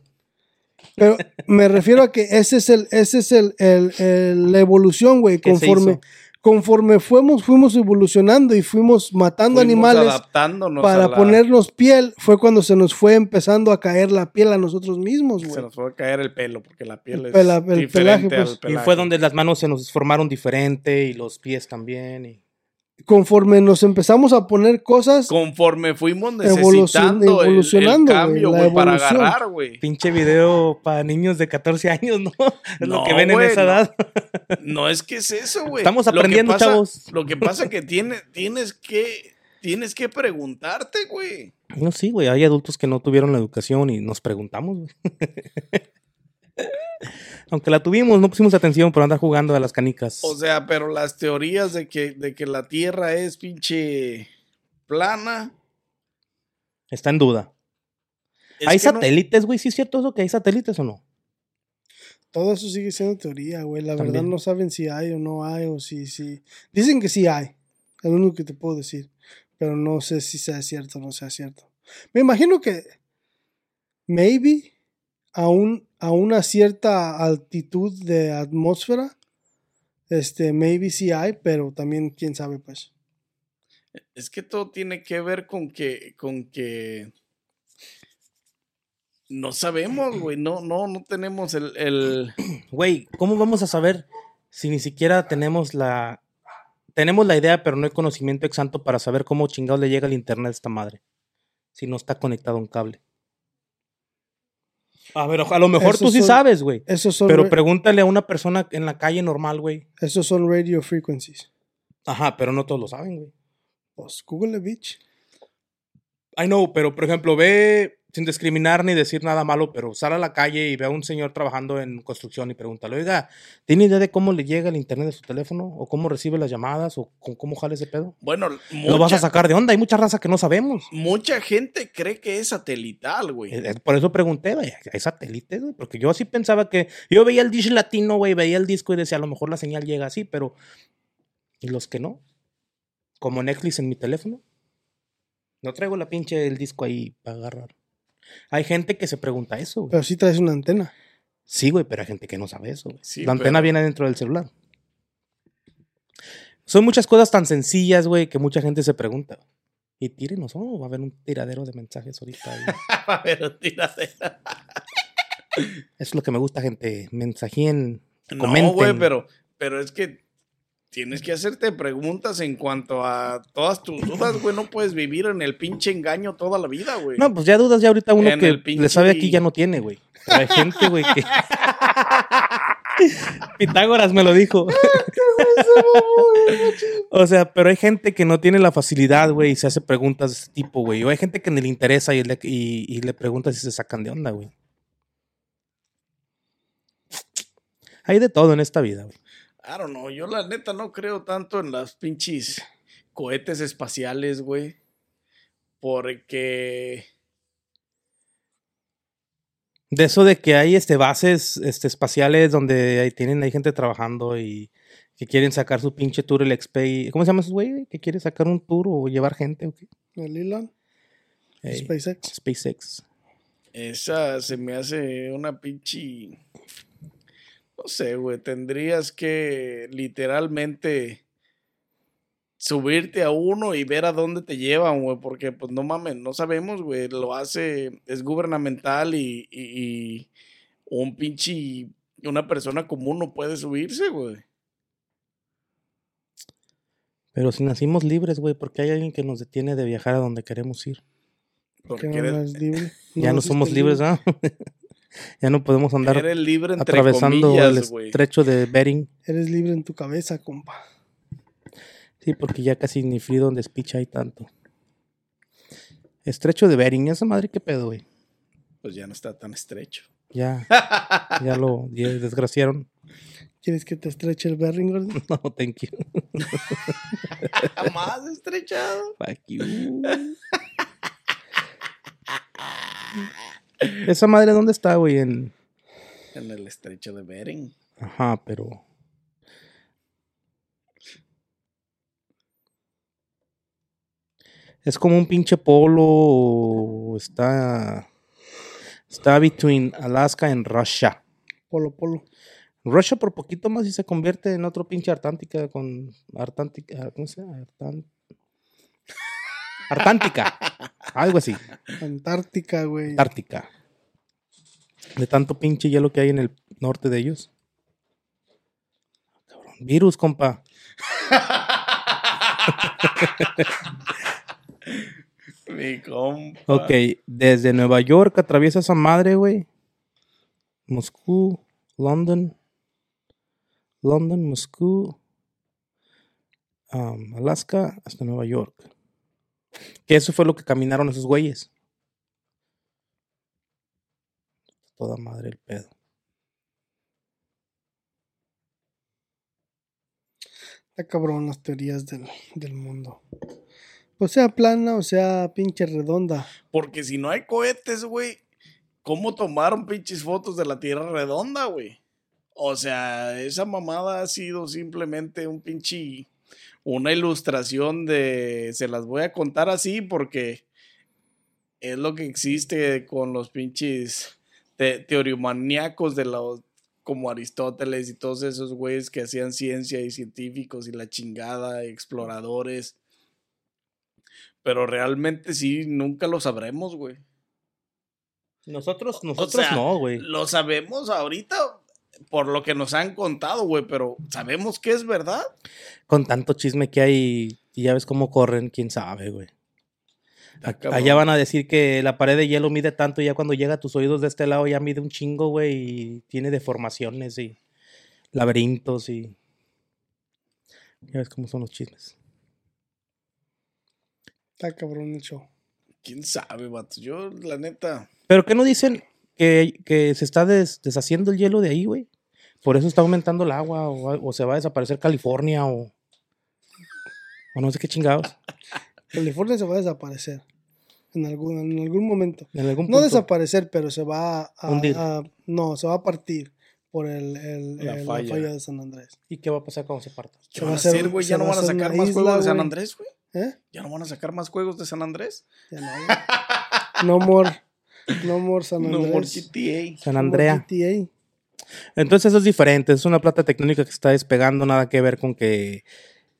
Pero me refiero a que ese es el, ese es el, el- el- la evolución, güey. ¿Qué se Conforme, conforme fuimos, fuimos evolucionando y fuimos matando Fuimos animales adaptándonos para la- ponernos piel, fue cuando se nos fue empezando a caer la piel a nosotros mismos, Se güey. nos fue a caer el pelo, porque la piel El es pela- el diferente pelaje, pues. al Y fue donde las manos se nos formaron diferente y los pies también. Y... Conforme nos empezamos a poner cosas, Conforme fuimos Evolucion- necesitando el- el, evolucionando, cambio, güey, para agarrar, güey. Pinche video para niños de 14 años, ¿no? [laughs] Es lo que ven en esa edad. No es que es eso, güey. Estamos Lo aprendiendo, pasa- chavos. Lo que pasa [laughs] que tiene, tienes que tienes que preguntarte, güey. No, sí, güey. Hay adultos que no tuvieron la educación y nos preguntamos, güey. [laughs] Aunque la tuvimos, no pusimos atención por andar jugando a las canicas. O sea, pero las teorías de que, de que la Tierra es pinche plana. Está en duda. es ¿Hay no- satélites, güey? ¿Sí es cierto eso que hay satélites o no? todo eso sigue siendo teoría, güey. La También. verdad no saben si hay o no hay o si, si. Dicen que sí hay. Es lo único que te puedo decir. Pero no sé si sea cierto o no sea cierto. Me imagino que maybe a, un, a una cierta altitud de atmósfera, este, maybe sí hay, pero también quién sabe, pues. Es que todo tiene que ver con que, con que no sabemos, güey. No, no, no tenemos el, el- [clears throat] Güey, ¿cómo vamos a saber si ni siquiera tenemos la... Tenemos la idea, pero no hay conocimiento exacto para saber cómo chingados le llega el internet a esta madre? Si no está conectado a un cable. A ver, a lo mejor Esos tú sí son- sabes, güey. Pero pregúntale a una persona en la calle normal, güey. esos son radio frequencies. Ajá, pero no todos lo saben, güey. Pues Google bitch. I know, pero por ejemplo, ve sin discriminar ni decir nada malo, pero sale a la calle y ve a un señor trabajando en construcción y pregúntale, oiga, ¿tiene idea de cómo le llega el internet de su teléfono? ¿O cómo recibe las llamadas? ¿O con cómo jale ese pedo? bueno, Lo vas a mucha, sacar de onda, hay mucha raza que no sabemos. mucha gente cree que es satelital, güey. Eh, eh, Por eso pregunté, güey, ¿hay satélites, güey? Porque yo así pensaba que, yo veía el dish latino, güey, veía el disco y decía, a lo mejor la señal llega así, pero, ¿y los que no? Como Netflix en mi teléfono. No traigo la pinche el disco ahí para agarrar. Hay gente que se pregunta eso, güey. Pero sí traes una antena. Sí, güey, pero hay gente que no sabe eso, güey. Sí, la antena pero- viene dentro del celular. Son muchas cosas tan sencillas, güey, que mucha gente se pregunta. Y tírenos, oh, va a haber un tiradero de mensajes ahorita. ahí. Pero tírate. Eso es lo que me gusta, gente. Mensajíen, No, güey, pero, pero es que tienes que hacerte preguntas en cuanto a todas tus dudas, güey. No puedes vivir en el pinche engaño toda la vida, güey. No, pues ya dudas, ya ahorita uno En que le sabe aquí ya no tiene, güey. Pero hay gente, güey, que... [laughs] Pitágoras me lo dijo. o sea, pero hay gente que no tiene la facilidad, güey, y se hace preguntas de ese tipo, güey. O hay gente que ni le interesa y le, y, y le pregunta si se sacan de onda, güey. Hay de todo en esta vida, güey. I don't know. Yo la neta no creo tanto en las pinches cohetes espaciales, güey. Porque... De eso de que hay este bases este, espaciales donde hay, tienen hay gente trabajando y que quieren sacar su pinche tour el XP. y- ¿Cómo se llama esos güey? Que quiere sacar un tour o llevar gente o qué? El Elon, SpaceX. SpaceX. Esa se me hace una pinche. No sé, güey. Tendrías que literalmente subirte a uno y ver a dónde te llevan, güey. Porque, pues no mames, no sabemos, güey. Lo hace, es gubernamental y, y- y un pinche. Una persona común no puede subirse, güey. Pero si nacimos libres, güey, porque hay alguien que nos detiene de viajar a donde queremos ir. Porque Que no eres, es libre. [laughs] ya no somos libres, libre. [laughs] ¿ah? Ya no podemos andar eres libre entre atravesando comillas, el güey. estrecho de Bering. Eres libre en tu cabeza, compa. Sí, porque ya casi ni Freedom de Speech hay tanto. Estrecho de Bering, esa madre qué pedo, güey. Pues ya no está tan estrecho. Ya, [laughs] ya lo ya desgraciaron. ¿Quieres que te estreche el berring, gordo? [laughs] No, thank you. [laughs] Más estrechado. Fuck you. Esa madre, ¿dónde está, güey? En... En el estrecho de Bering. Ajá, pero. Es como un pinche polo. Está. Está between Alaska and Russia. Polo, polo. Russia por poquito más y se convierte en otro pinche Artántica con. Artántica. ¿Cómo se llama? Artán- Artántica. Algo así. Antártica, güey. Antártica. De tanto pinche hielo que hay en el norte de ellos. Cabrón. Virus, compa. [laughs] Mi compa. Ok, desde Nueva York atraviesa esa madre, güey. Moscú, London. London, Moscú. um, Alaska hasta Nueva York. Que eso fue lo que caminaron esos güeyes. Toda madre el pedo. Está cabrón las teorías del, del mundo. O sea plana, o sea pinche redonda. Porque si no hay cohetes, güey, ¿cómo tomaron pinches fotos de la Tierra redonda, güey? O sea, esa mamada ha sido simplemente un pinche. Una ilustración de. Se las voy a contar así porque es lo que existe con los pinches te de los. Como Aristóteles y todos esos güeyes que hacían ciencia y científicos y la chingada, exploradores. Pero realmente sí, nunca lo sabremos, güey. Nosotros, O nosotros sea, no, güey. Lo sabemos ahorita por lo que nos han contado, güey, pero ¿sabemos que es verdad? Con tanto chisme que hay y ya ves cómo corren, quién sabe, güey. Allá van a decir que la pared de hielo mide tanto y ya cuando llega a tus oídos de este lado ya mide un chingo, güey, y tiene deformaciones y laberintos y... Ya ves cómo son los chismes. Está cabrón el show. ¿Quién sabe, vato? Yo, la neta, ¿Pero qué no dicen que, que se está des- deshaciendo el hielo de ahí, güey? Por eso está aumentando el agua o, o se va a desaparecer California o... O no sé qué chingados. [laughs] California se va a desaparecer. En algún, en algún momento. En algún No desaparecer, pero se va a, a- no, se va a partir por el, el- La el- falla. de San Andrés. ¿Y qué va a pasar cuando se parta? ¿qué Se van va a hacer- güey? ¿Ya no va a van a sacar más isla, juegos de San. Andrés, güey? ¿Eh? ¿Ya no van a sacar más juegos de San Andrés? Ya no. No more. No more San No Andrés. more GTA. San No more Andrea. GTA. Entonces eso es diferente, es una plata tectónica que está despegando, nada que ver con que...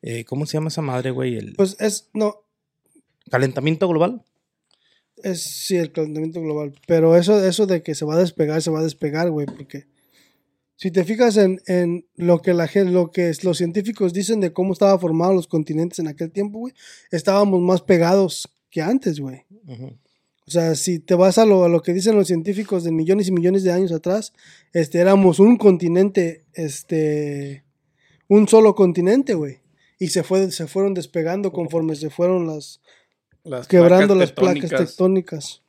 eh, ¿Cómo se llama esa madre, güey? El Pues es, no, calentamiento global. es sí el calentamiento global. Pero eso, eso de que se va a despegar, se va a despegar, güey, porque si te fijas en, en lo que la gente, lo que los científicos dicen de cómo estaban formados los continentes en aquel tiempo, güey, estábamos más pegados que antes, güey. Ujú. O sea, si te vas a lo, a lo que dicen los científicos de millones y millones de años atrás, este, éramos un continente, este, un solo continente, güey. Y se, fue, se fueron despegando conforme se fueron las, Las quebrando placas las placas tectónicas.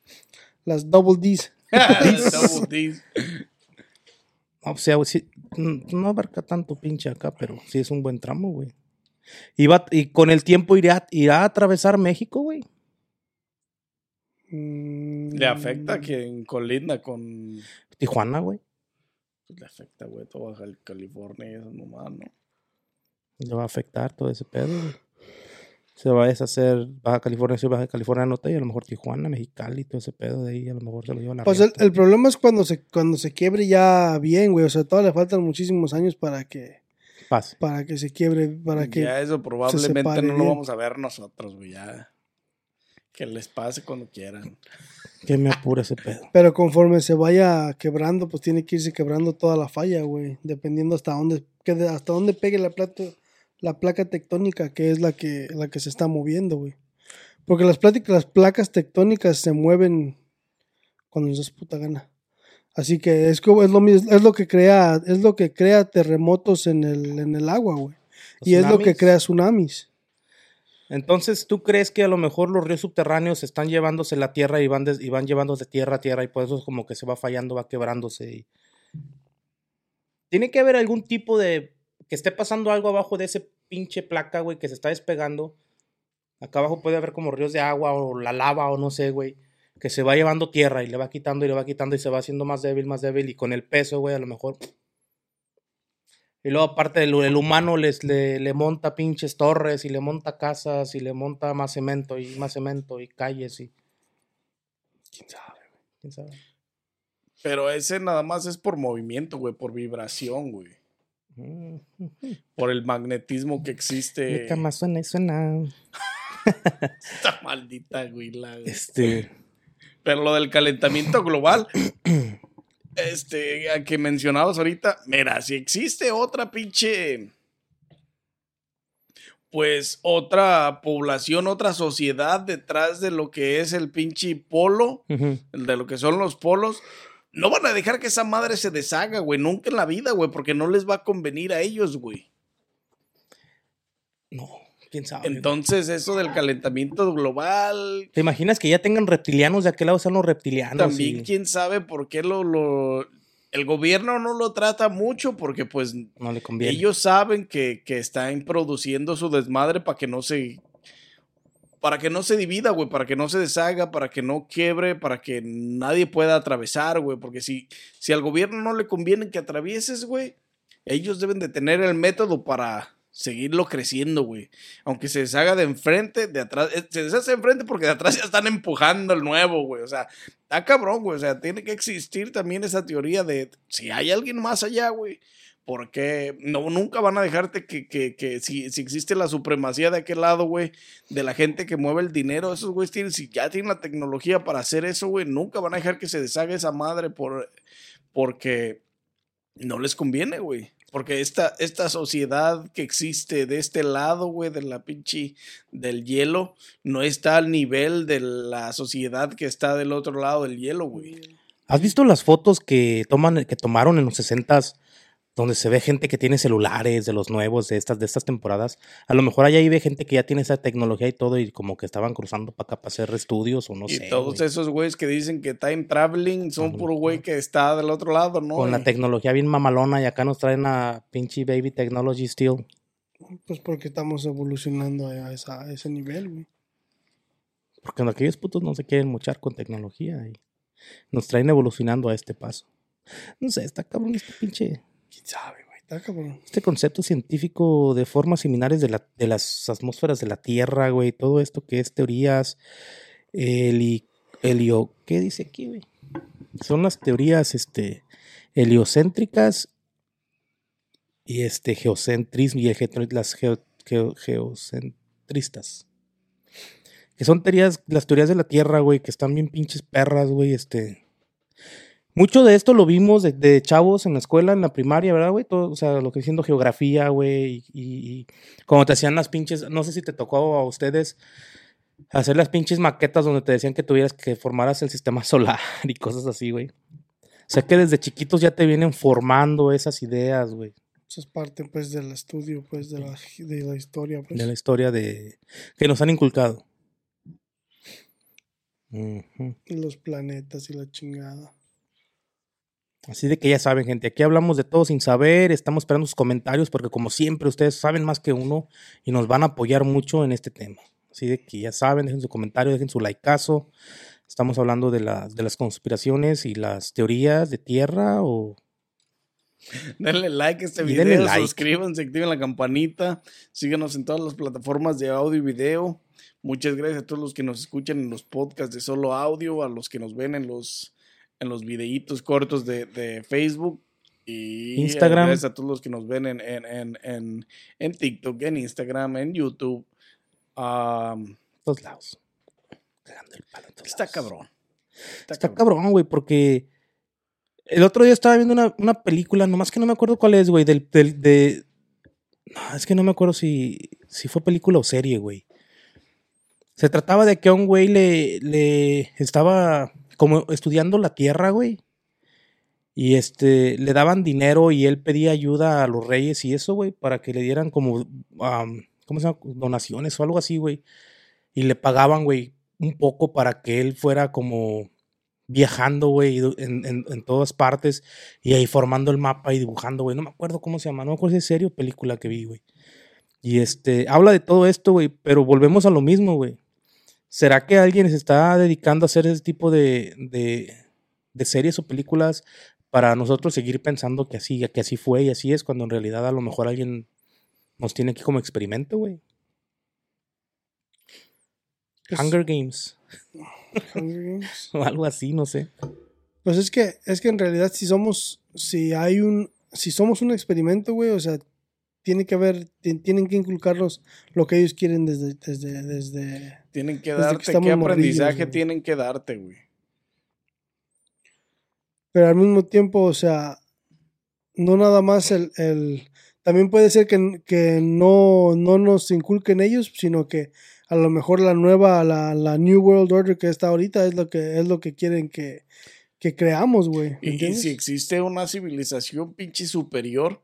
Las double Ds. [laughs] Double Ds. O sea, sí, mm, no abarca tanto pinche acá, pero sí es un buen tramo, güey. Y, va- y con el tiempo irá, irá a atravesar México, güey. Mm, Le afecta que colinda con. Tijuana, güey. Le afecta, güey, toda Baja California y eso nomás, ¿no? Le va a afectar todo ese pedo, güey. Se va a deshacer Baja California, Sur, Baja California Norte y a lo mejor Tijuana, Mexicali, todo ese pedo de ahí, a lo mejor se lo llevan a Pues el, problema es cuando se, cuando se quiebre ya bien, güey. O sea, todavía le faltan muchísimos años para que, Pase. para que se quiebre, para que... ya eso probablemente no lo vamos a ver nosotros, güey, ya. Que les pase cuando quieran. Que me apura ese pedo. Pero conforme se vaya quebrando, pues tiene que irse quebrando toda la falla, güey. Dependiendo hasta dónde, que de- hasta dónde pegue la plata, la placa tectónica, que es la que, la que se está moviendo, güey. Porque las, pláticas, las placas tectónicas se mueven cuando les das puta gana. Así que es como es lo mismo, es lo que crea, es lo que crea terremotos en el, en el agua, güey. Y es lo que tsunamis. crea tsunamis. Entonces, ¿tú crees que a lo mejor los ríos subterráneos están llevándose la tierra y van, y van llevándose tierra a tierra y por eso es como que se va fallando, va quebrándose? y- Tiene que haber algún tipo de... que esté pasando algo abajo de ese pinche placa, güey, que se está despegando. Acá abajo puede haber como ríos de agua o la lava o no sé, güey. Que se va llevando tierra y le va quitando y le va quitando y se va haciendo más débil, más débil y con el peso, güey, a lo mejor... Y luego aparte el, el humano les, le, le monta pinches torres y le monta casas y le monta más cemento y más cemento y calles y... ¿Quién sabe, güey? ¿Quién sabe? Pero ese nada más es por movimiento, güey, por vibración, güey. Mm, Por el magnetismo que existe. [laughs] Mi cama suena y suena. [laughs] Esta maldita güila, güey. Este... Pero lo del calentamiento global, [clears throat] este, a que mencionabas ahorita, mira, si existe otra pinche, pues otra población, otra sociedad detrás de lo que es el pinche polo, de lo que son los polos, no van a dejar que esa madre se deshaga, güey, nunca en la vida, güey, porque no les va a convenir a ellos, güey. No, quién sabe. güey. Entonces, eso del calentamiento global, ¿Te imaginas que ya tengan reptilianos de aquel lado sean los reptilianos? También y- quién sabe por qué lo, lo- el gobierno no lo trata mucho porque pues No le conviene. ellos saben que, que están produciendo su desmadre para que no se para que no se divida, güey, para que no se deshaga, para que no quiebre, para que nadie pueda atravesar, güey, porque si, si al gobierno no le conviene que atravieses, güey, ellos deben de tener el método para seguirlo creciendo, güey. Aunque se deshaga de enfrente, de atrás, eh, se deshace de enfrente porque de atrás ya están empujando el nuevo, güey. O sea, está cabrón, güey. O sea, tiene que existir también esa teoría de si hay alguien más allá, güey. Porque no, nunca van a dejarte que, que, que si, si existe la supremacía de aquel lado, güey, de la gente que mueve el dinero, esos güeyes tienen, si ya tienen la tecnología para hacer eso, güey, nunca van a dejar que se deshaga esa madre por, porque no les conviene, güey. Porque esta, esta sociedad que existe de este lado, güey, de la pinche del hielo, no está al nivel de la sociedad que está del otro lado del hielo, güey. ¿Has visto las fotos que toman, que tomaron en los 60s, donde se ve gente que tiene celulares de los nuevos de estas, de estas temporadas? A lo mejor allá ahí ve gente que ya tiene esa tecnología y todo, y como que estaban cruzando para acá para hacer estudios o no y sé. todos güey. esos güeyes que dicen que time traveling son Ajá. puro güey que está del otro lado, ¿no? Con la Y- tecnología bien mamalona y acá nos traen a pinche baby technology still. Pues porque estamos evolucionando a, esa- a ese nivel, güey. Porque aquellos putos no se quieren mochar con tecnología y nos traen evolucionando a este paso. No sé, está cabrón este pinche, Este concepto científico de formas similares de, la, de las atmósferas de la Tierra, güey. Todo esto que es teorías, heli, helio, ¿qué dice aquí, güey? Son las teorías, este, heliocéntricas y este geocentrismo y las geo- geo- geocentristas. Que son teorías, las teorías de la Tierra, güey, que están bien pinches perras, güey, este. Mucho de esto lo vimos de, de chavos en la escuela, en la primaria, ¿verdad, güey? Todo, o sea, lo que siendo geografía, güey, y, y, y como te hacían las pinches, no sé si te tocó a ustedes hacer las pinches maquetas donde te decían que tuvieras que formaras el sistema [laughs] solar y cosas así, güey. O sea que desde chiquitos ya te vienen formando esas ideas, güey, Eso es parte, pues, del estudio, pues, de la, de la historia, pues. de la historia de que nos han inculcado. Y los planetas y la chingada. Así de que ya saben, gente, aquí hablamos de todo sin saber, estamos esperando sus comentarios porque como siempre ustedes saben más que uno y nos van a apoyar mucho en este tema. Así de que ya saben, dejen su comentario, dejen su likeazo. Estamos hablando de, las de las conspiraciones y las teorías de tierra o... Denle like a este Y video, like. suscríbanse, activen la campanita, síganos en todas las plataformas de audio y video. Muchas gracias a todos los que nos escuchan en los podcasts de solo audio, a los que nos ven en los, en los videitos cortos de, de Facebook. Y Instagram. Gracias a todos los que nos ven en, en, en, en, TikTok, en Instagram, en YouTube. Am, todos lados. El palo todos está lados. cabrón. Está cabrón, güey, porque el otro día estaba viendo una, una película, nomás que no me acuerdo cuál es, güey, del, del, de... no, es que no me acuerdo si, si fue película o serie, güey. Se trataba de que a un güey le, le estaba como estudiando la tierra, güey. Y este, le daban dinero y él pedía ayuda a los reyes y eso, güey, para que le dieran como, am, ¿cómo se llama? Donaciones o algo así, güey. Y le pagaban, güey, un poco para que él fuera como viajando, güey, en, en- todas partes y ahí formando el mapa y dibujando, güey. No me acuerdo cómo se llama, no me acuerdo si es serio película que vi, güey. Y este, habla de todo esto, güey, pero volvemos a lo mismo, güey. ¿Será que alguien se está dedicando a hacer ese tipo de, de, de series o películas para nosotros seguir pensando que así, que así fue y así es, cuando en realidad a lo mejor alguien nos tiene aquí como experimento, güey? Pues- Hunger Games Hunger [laughs] Games. o algo así, no sé. Pues es que, es que en realidad si somos, si hay un, si somos un experimento, güey, o sea, tiene que haber, ti- tienen que inculcarnos lo que ellos quieren desde, desde, desde, Tienen que que darte, estamos ¿qué aprendizaje güey. tienen que darte, güey? pero al mismo tiempo, o sea, no nada más el, el también puede ser que, que no, no nos inculquen ellos, sino que a lo mejor la nueva, la, la New World Order que está ahorita es lo que, es lo que quieren que, que creamos, güey. ¿me Y, si existe una civilización pinche superior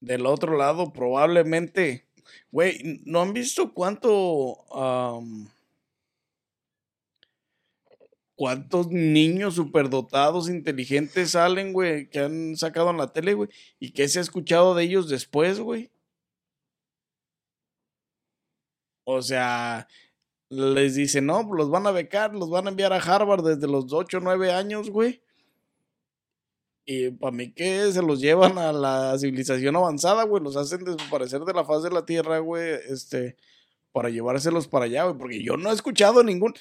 del otro lado, probablemente, güey, ¿no han visto cuánto, cuántos niños superdotados, inteligentes salen, güey, que han sacado en la tele, güey? ¿Y qué se ha escuchado de ellos después, güey? O sea, les dicen, no, pues los van a becar, los van a enviar a Harvard desde los 8 o 9 años, güey. Y para mí que se los llevan a la civilización avanzada, güey. Los hacen desaparecer de la faz de la tierra, güey. Este, para llevárselos para allá, güey. Porque yo no he escuchado ningún.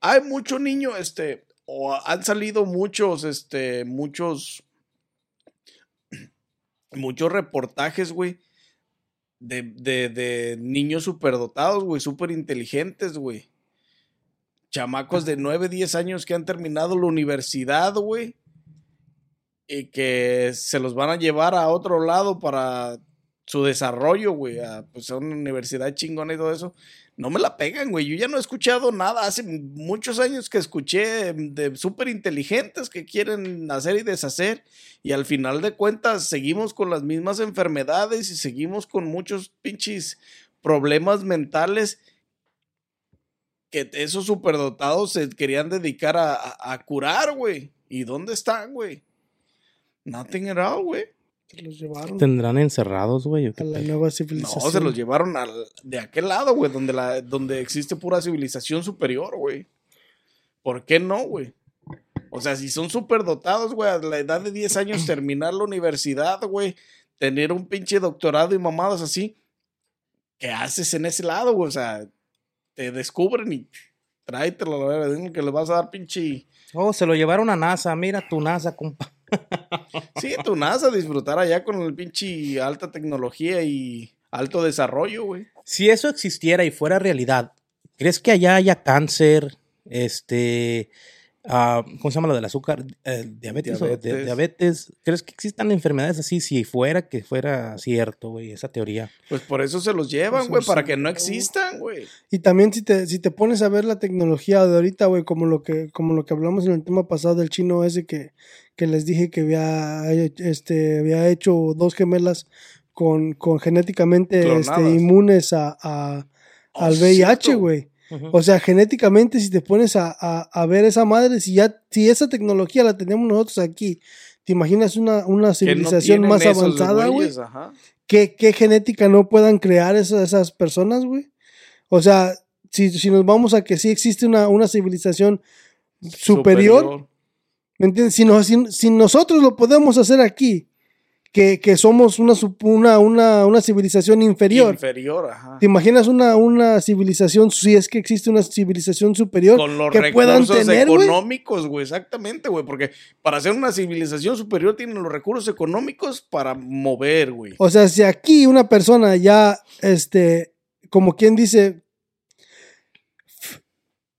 Hay mucho niño, este, o han salido muchos, este, muchos, [clears throat] muchos reportajes, güey. De, de, de niños superdotados, güey, súper inteligentes, güey. Chamacos de 9, 10 años que han terminado la universidad, güey y que se los van a llevar a otro lado para su desarrollo, güey, a, pues a una universidad chingona y todo eso. No me la pegan, güey. Yo ya no he escuchado nada. Hace muchos años que escuché de súper inteligentes que quieren hacer y deshacer. Y al final de cuentas seguimos con las mismas enfermedades y seguimos con muchos pinches problemas mentales que esos superdotados se querían dedicar a, a- a curar, güey. ¿Y dónde están, güey? Nothing at all, güey. Se los llevaron ¿Tendrán encerrados, güey? a la nueva No, civilización. se los llevaron al, de aquel lado, güey, donde, la, donde existe pura civilización superior, güey. ¿Por qué no, güey? O sea, si son súper dotados, güey, a la edad de 10 años [clears throat] terminar la universidad, güey, tener un pinche doctorado y mamadas así, ¿qué haces en ese lado, güey? O sea, te descubren y tráetelo, la verdad, dime que le vas a dar pinche... Oh, se lo llevaron a NASA. Mira tu NASA, compa. Sí, tu NASA, disfrutar allá con el pinche alta tecnología y alto desarrollo, güey. Si eso existiera y fuera realidad, ¿crees que allá haya cáncer? Este. Ah, ¿Cómo se llama lo del azúcar? Eh, diabetes. o de- Diabetes. ¿Crees que existan enfermedades así? Si fuera que fuera cierto, güey, esa teoría. Pues por eso se los llevan, Pues, güey, para sí, que no güey. existan, güey. Y también si te, si te pones a ver la tecnología de ahorita, güey, como lo que, como lo que hablamos en el tema pasado del chino ese que, que les dije que había, este, había hecho dos gemelas con, con genéticamente este, inmunes a, a- Oh, al VIH, O sea, genéticamente, si te pones a, a- a ver esa madre, si ya, si esa tecnología la tenemos nosotros aquí, ¿te imaginas una, una no civilización más avanzada, güey? ¿Qué, qué genética no puedan crear esas, esas personas, güey? O sea, si, si nos vamos a que sí existe una, una civilización superior, ¿me entiendes? Si, no- si, si nosotros lo podemos hacer aquí, que, que somos una, una, una, una civilización inferior, Inferior, ajá. ¿te imaginas una, una civilización, si es que existe una civilización superior, Con los que puedan recursos tener, económicos, güey, exactamente, güey, porque para ser una civilización superior tienen los recursos económicos para mover, güey. O sea, si aquí una persona ya, este, como quien dice,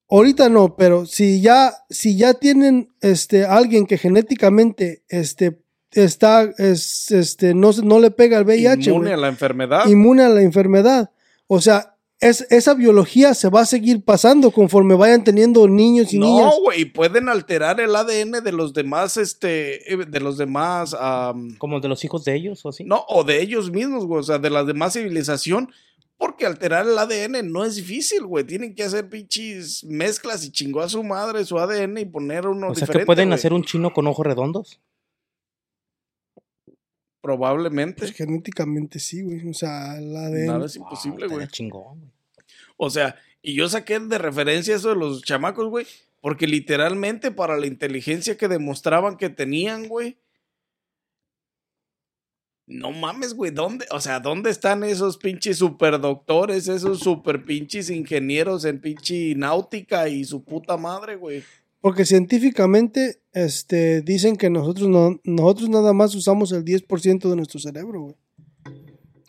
ahorita no, pero si ya, si ya tienen, este, alguien que genéticamente, este, está, es, este, no, no le pega al VIH, Inmune a la enfermedad. inmune a la enfermedad. O sea, es, esa biología se va a seguir pasando conforme vayan teniendo niños y niñas. No, güey, pueden alterar el ADN de los demás, este, eh, de los demás, Como de los hijos de ellos o así. no, o de ellos mismos, güey, o sea, de la demás civilización, porque alterar el ADN no es difícil, güey, tienen que hacer pinches mezclas y chingó a su madre su ADN y poner uno o sea diferente, que pueden hacer un chino con ojos redondos. Probablemente. Pues genéticamente sí, güey. O sea, el ADN. Nada es imposible, güey. chingón, güey. O sea, y yo saqué de referencia eso de los chamacos, güey, porque literalmente para la inteligencia que demostraban que tenían, güey. No mames, güey, ¿dónde? O sea, ¿dónde están esos pinches superdoctores, esos super pinches ingenieros en pinche náutica y su puta madre, güey? Porque científicamente este, dicen que nosotros, no, nosotros nada más usamos el 10% de nuestro cerebro, güey.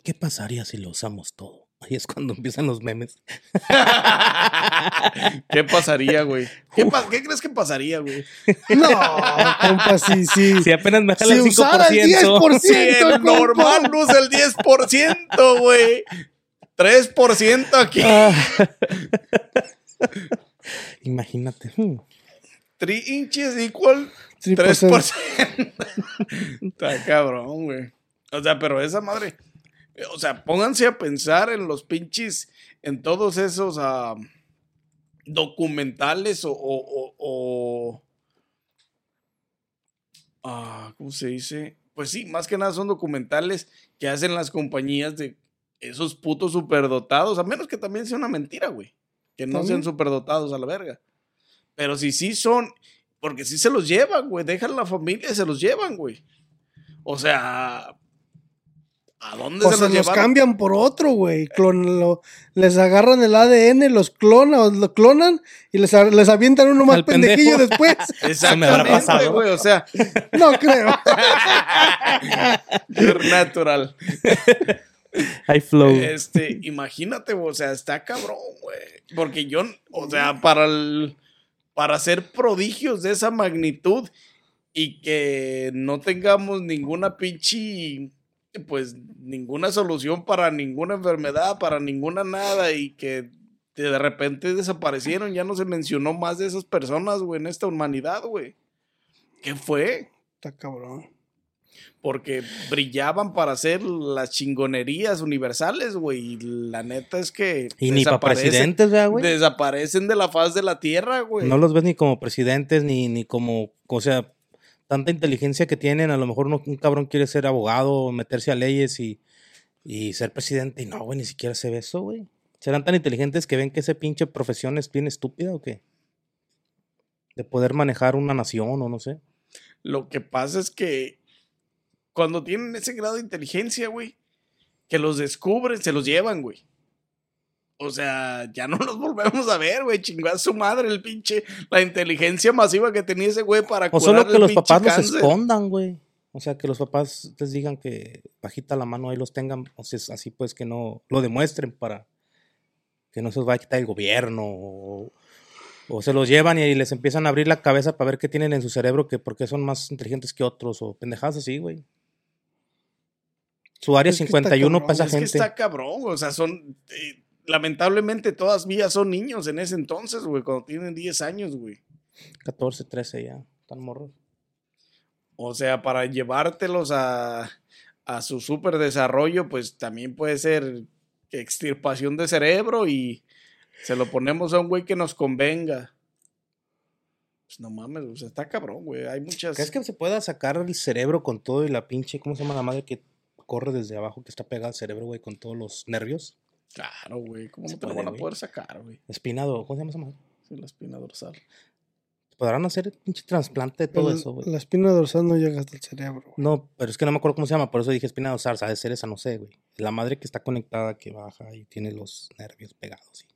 ¿Qué pasaría si lo usamos todo? [laughs] Ahí es cuando empiezan los memes. [laughs] ¿Qué pasaría, güey? ¿Qué, pa- qué crees que pasaría, güey? [laughs] No, compa, sí, sí. Si apenas me jala Si el 5%. usara el 10%, Si el normal no usa el 10%, güey. 3% aquí. Ah. Imagínate. Hmm. 3 inches equal 3%. 3%. [laughs] Está cabrón, güey. O sea, pero esa madre. O sea, pónganse a pensar en los pinches. En todos esos ah, documentales o. o, o- o- ah, ¿Cómo se dice? Pues sí, más que nada son documentales que hacen las compañías de esos putos superdotados. A menos que también sea una mentira, güey. Que no También. sean superdotados a la verga. Pero si sí son, porque sí se los llevan, güey. Dejan la familia y se los llevan, güey. O sea, ¿a dónde O se se los los cambian por otro, güey. Clon- lo- les agarran el ADN, los clonan, lo clonan y les, a- les avientan uno más pendejillo pendejo. después. [laughs] Eso me habrá pasado. güey. O sea, [laughs] No creo. [laughs] natural. High flow. Este, imagínate, o sea, está cabrón, güey. Porque yo, o sea, para el, para hacer prodigios de esa magnitud y que no tengamos ninguna pinche, pues, ninguna solución para ninguna enfermedad, para ninguna nada y que de repente desaparecieron, ya no se mencionó más de esas personas, güey, en esta humanidad, güey. ¿Qué fue? Está cabrón. Porque brillaban para hacer las chingonerías universales, güey. Y la neta es que y ni para presidentes, ¿verdad, güey? Desaparecen de la faz de la tierra, güey. No los ves ni como presidentes, ni, ni como, o sea, tanta inteligencia que tienen. A lo mejor uno- un cabrón quiere ser abogado, meterse a leyes y, y ser presidente. Y no, güey, ni siquiera se ve eso, güey. ¿Serán tan inteligentes que ven que esa pinche profesión es bien estúpida o qué? De poder manejar una nación o no sé. Lo que pasa es que cuando tienen ese grado de inteligencia, güey, que los descubren, se los llevan, güey. O sea, ya no [laughs] los volvemos a ver, güey. Chingó a su madre el pinche, la inteligencia masiva que tenía ese güey para O solo que el los papás los escondan, güey. O sea, que los papás les digan que bajita la mano ahí los tengan. O sea, así pues que no lo demuestren para que no se los vaya a quitar el gobierno. O, o se los llevan y les empiezan a abrir la cabeza para ver qué tienen en su cerebro, que porque son más inteligentes que otros. O pendejadas así, güey. Su área Es que está 51 para esa Es que gente. está cabrón. O sea, son. eh, lamentablemente todavía son niños en ese entonces, güey, cuando tienen 10 años, güey. 14, 13 ya. Están morros. O sea, para llevártelos a, a su super desarrollo, pues también puede ser extirpación de cerebro y se lo ponemos a un güey que nos convenga. Pues no mames, o sea, está cabrón, güey. Hay muchas. ¿Crees que se pueda sacar el cerebro con todo y la pinche, ¿cómo se llama la madre que corre desde abajo, que está pegada al cerebro, güey, con todos los nervios? Claro, güey. ¿Cómo Se no te lo puede, van a güey. poder sacar, güey? Espinado, ¿cómo se llama esa madre? Sí, la espina dorsal. ¿Podrán hacer pinche trasplante de todo El- eso, güey? la espina dorsal no llega hasta el cerebro. güey. No, pero es que no me acuerdo cómo se llama, por eso dije espina dorsal, sabe ser esa, no sé, güey. La madre que está conectada, que baja y tiene los nervios pegados, sí.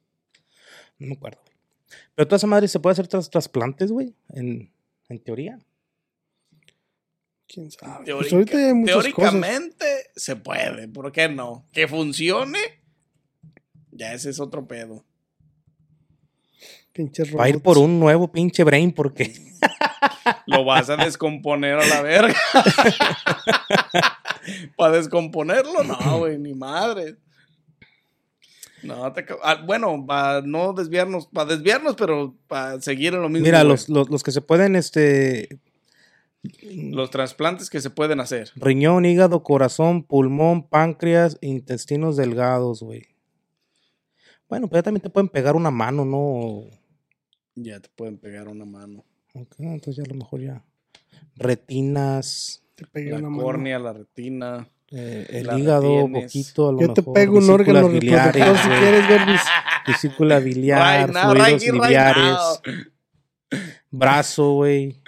No me acuerdo, güey. Pero toda esa madre se puede hacer tras trasplantes, güey, en, en teoría. ¿Quién sabe? Pues Teórica- ahorita ya hay muchas cosas. teóricamente se puede, ¿por qué no? Que funcione, ya ese es otro pedo. Pinches Va a ir robots. por un nuevo pinche brain porque [laughs] lo vas a descomponer a la verga. [laughs] Para descomponerlo, no, güey, ni madre. No, te ah, bueno, para no desviarnos, para desviarnos, pero para seguir en lo mismo. Mira, los, los, los que se pueden, este, los trasplantes que se pueden hacer. riñón, hígado, corazón, pulmón, páncreas, intestinos delgados, güey. Bueno, pero ya también te pueden pegar una mano, ¿no? Ya te pueden pegar una mano. Ok, entonces ya a lo mejor ya. Retinas, Te pegué La una mano. córnea, la retina. eh, el La hígado, retienes. poquito, a lo Yo te mejor. pego un órgano vesículas reproductor si quieres, Gorbis. Vesícula biliar, Right now, fluidos right biliares, brazo, güey.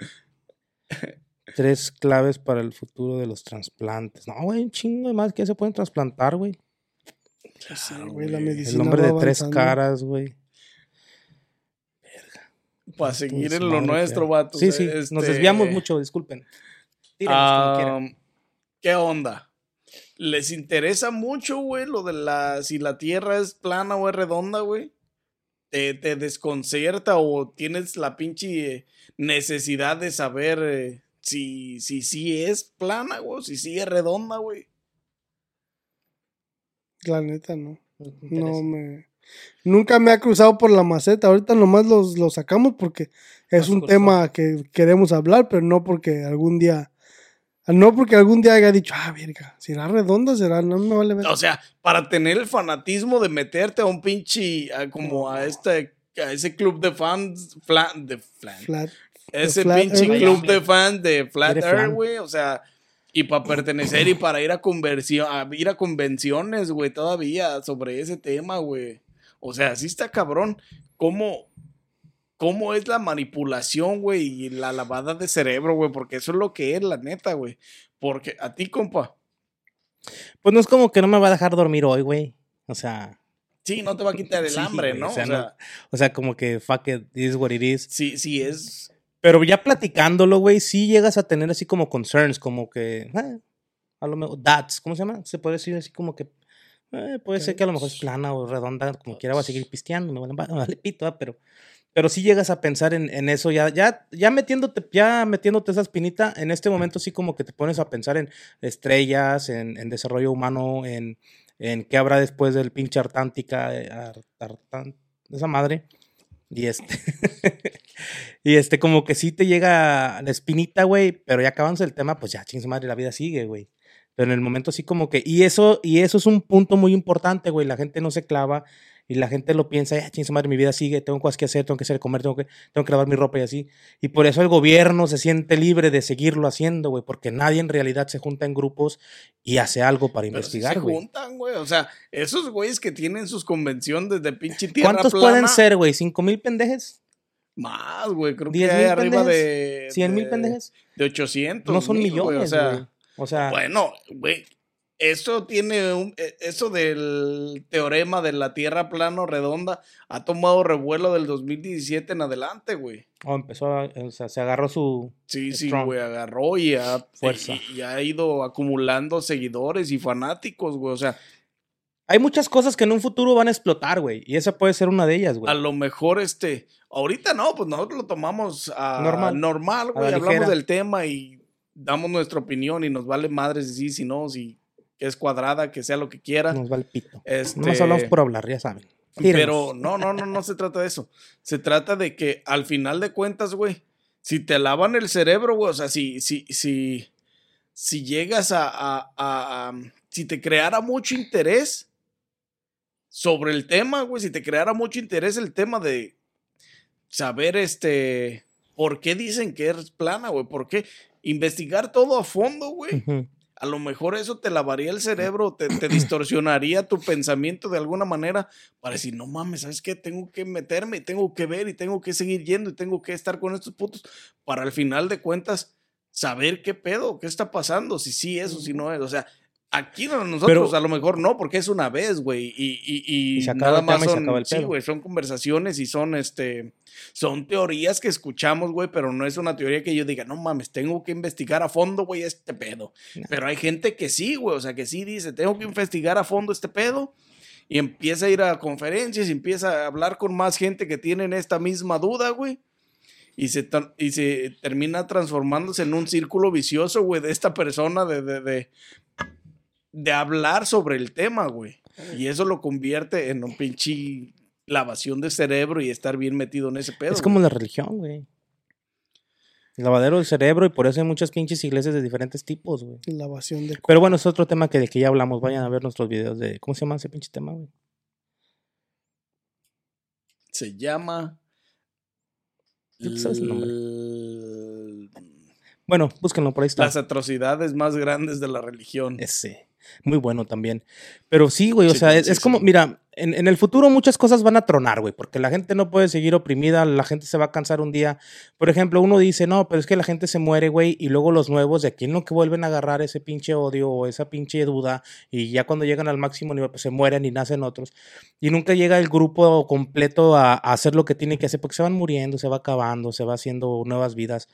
Tres claves para el futuro de los trasplantes. No, güey, un chingo de más que se pueden trasplantar, güey. Sí, Claro, güey, la medicina El hombre va de tres caras, güey. Para seguir en lo nuestro, qué- vato. Sí, sí, nos este, desviamos mucho, disculpen. Tírenos como. Am, ¿Qué onda? ¿Les interesa mucho, güey, lo de la. si la tierra es plana o es redonda, güey? ¿Te, te desconcierta o tienes la pinche necesidad de saber eh, si, si sí es plana, güey, o si sí es redonda, güey? La neta, no. No me. Nunca me ha cruzado por la maceta. Ahorita nomás los, los sacamos porque es Nos un cruzó. tema que queremos hablar, pero no porque algún día. No porque algún día haya dicho, ah, verga, será redonda, será, no me vale ver. O sea, para tener el fanatismo de meterte a un pinche. a- como a este. a ese club de fans. fla- de flan- Flat. Ese pinche Earth. club de fans de Flat Earth, güey. O sea, y para pertenecer y para ir a a ir a convenciones, güey, todavía sobre ese tema, güey. O sea, sí está cabrón. ¿Cómo, cómo es la manipulación, güey? Y la lavada de cerebro, güey. Porque eso es lo que es, la neta, güey. Porque a ti, compa. Pues no es como que no me va a dejar dormir hoy, güey. O sea, Sí, no te va a quitar el Sí, hambre, ¿no? o O sea, sea, no- o sea, como que fuck it, it is what it is. sí, sí es. Pero ya platicándolo, güey, sí llegas a tener así como concerns, como que, eh, a lo mejor, doubts, ¿cómo se llama? Se puede decir así como que, eh, puede ser que a lo mejor es plana o redonda, como quiera va a seguir pisteando, me vale, [laughs] pito, ¿verdad? pero, pero sí llegas a pensar en, en eso, ya, ya, ya metiéndote, ya metiéndote esa espinita, en este momento sí como que te pones a pensar en estrellas, en, en desarrollo humano, en, en qué habrá después del pinche Artántica, eh, esa madre. Y este. [laughs] y este, como que sí te llega la espinita, güey. Pero ya acabándose el tema, pues ya, ching madre, la vida sigue, güey. Pero en el momento sí como que. Y eso, y eso es un punto muy importante, güey. La gente no se clava. Y la gente lo piensa, ya, ching madre, mi vida sigue, tengo cosas que hacer, tengo que hacer comer, tengo que, tengo que lavar mi ropa y así. Y por eso el gobierno se siente libre de seguirlo haciendo, güey, porque nadie en realidad se junta en grupos y hace algo para Pero sí investigar, se güey. juntan, güey. O sea, esos güeyes que tienen sus convenciones de pinche tierra ¿Cuántos plana, pueden ser, güey? ¿Cinco mil pendejes? Más, güey. Creo que ¿Diez hay arriba pendejes? de. ¿Cien mil de- pendejes? De 800. No son mil, güey, millones, O sea, güey. O sea, bueno, güey. Eso tiene un. eh, Eso del teorema de la tierra plano redonda ha tomado revuelo del 2017 en adelante, güey. oh, empezó a, o sea, se agarró su... Sí, sí, güey, agarró y ha, Fuerza. y, y ha ido acumulando seguidores y fanáticos, güey. O sea, Hay muchas cosas que en un futuro van a explotar, güey. Y esa puede ser una de ellas, a güey. lo mejor este. Ahorita no, pues nosotros lo tomamos a Normal. normal, A güey. la Hablamos ligera. del tema y damos nuestra opinión y nos vale madres si sí, si no, si es cuadrada, que sea lo que quiera. Nos va el pito. Este, Nomás hablamos por hablar, ya saben. Pero no, no, no, no se trata de eso. Se trata de que al final de cuentas, güey, si te lavan el cerebro, güey, o sea, si, si, si, si llegas a, a- a- a- si te creara mucho interés sobre el tema, güey, si te creara mucho interés el tema de saber, este, por qué dicen que es plana, güey, por qué investigar todo a fondo, güey. Ujú. A lo mejor eso te lavaría el cerebro, te, te [clears throat] distorsionaría tu pensamiento de alguna manera para decir, no mames, ¿sabes qué? Tengo que meterme, y tengo que ver y tengo que seguir yendo y tengo que estar con estos putos para al final de cuentas saber qué pedo, qué está pasando, si sí es o si no es. O sea, aquí no- nosotros Pero- a lo mejor no, porque es una vez, güey, y, y, y, Y se acaba nada el tema más y se son, acaba el sí, güey, son conversaciones y son, este, son teorías que escuchamos, güey, pero no es una teoría que yo diga, no mames, tengo que investigar a fondo, güey, este pedo. Pero hay gente que sí, güey, o sea, que sí dice, tengo que investigar a fondo este pedo. Y empieza a ir a conferencias y empieza a hablar con más gente que tienen esta misma duda, güey. y se, y se termina transformándose en un círculo vicioso, güey, de esta persona de, de, de, de hablar sobre el tema, güey. Y eso lo convierte en un pinche lavación de cerebro y estar bien metido en ese pedo. Es como güey. la religión, güey. El lavadero del cerebro y por eso hay muchas pinches iglesias de diferentes tipos, güey. Lavación de Pero bueno, es otro tema que, del que ya hablamos. Vayan a ver nuestros videos de... ¿Cómo se llama ese pinche tema, güey? Se llama... Tú sabes el nombre. l- Bueno, búsquenlo, por ahí está. Las atrocidades más grandes de la religión. Ese. Muy bueno también. Pero sí, güey, o Sí, sea, es, sí, es como, sí. mira, en, en el futuro muchas cosas van a tronar, güey, porque la gente no puede seguir oprimida, la gente se va a cansar un día. Por ejemplo, uno dice, no, pero es que la gente se muere, güey, y luego los nuevos de aquí en lo que vuelven a agarrar ese pinche odio o esa pinche duda, y ya cuando llegan al máximo nivel, pues se mueren y nacen otros. Y nunca llega el grupo completo a, a hacer lo que tiene que hacer, porque se van muriendo, se va acabando, se va haciendo nuevas vidas.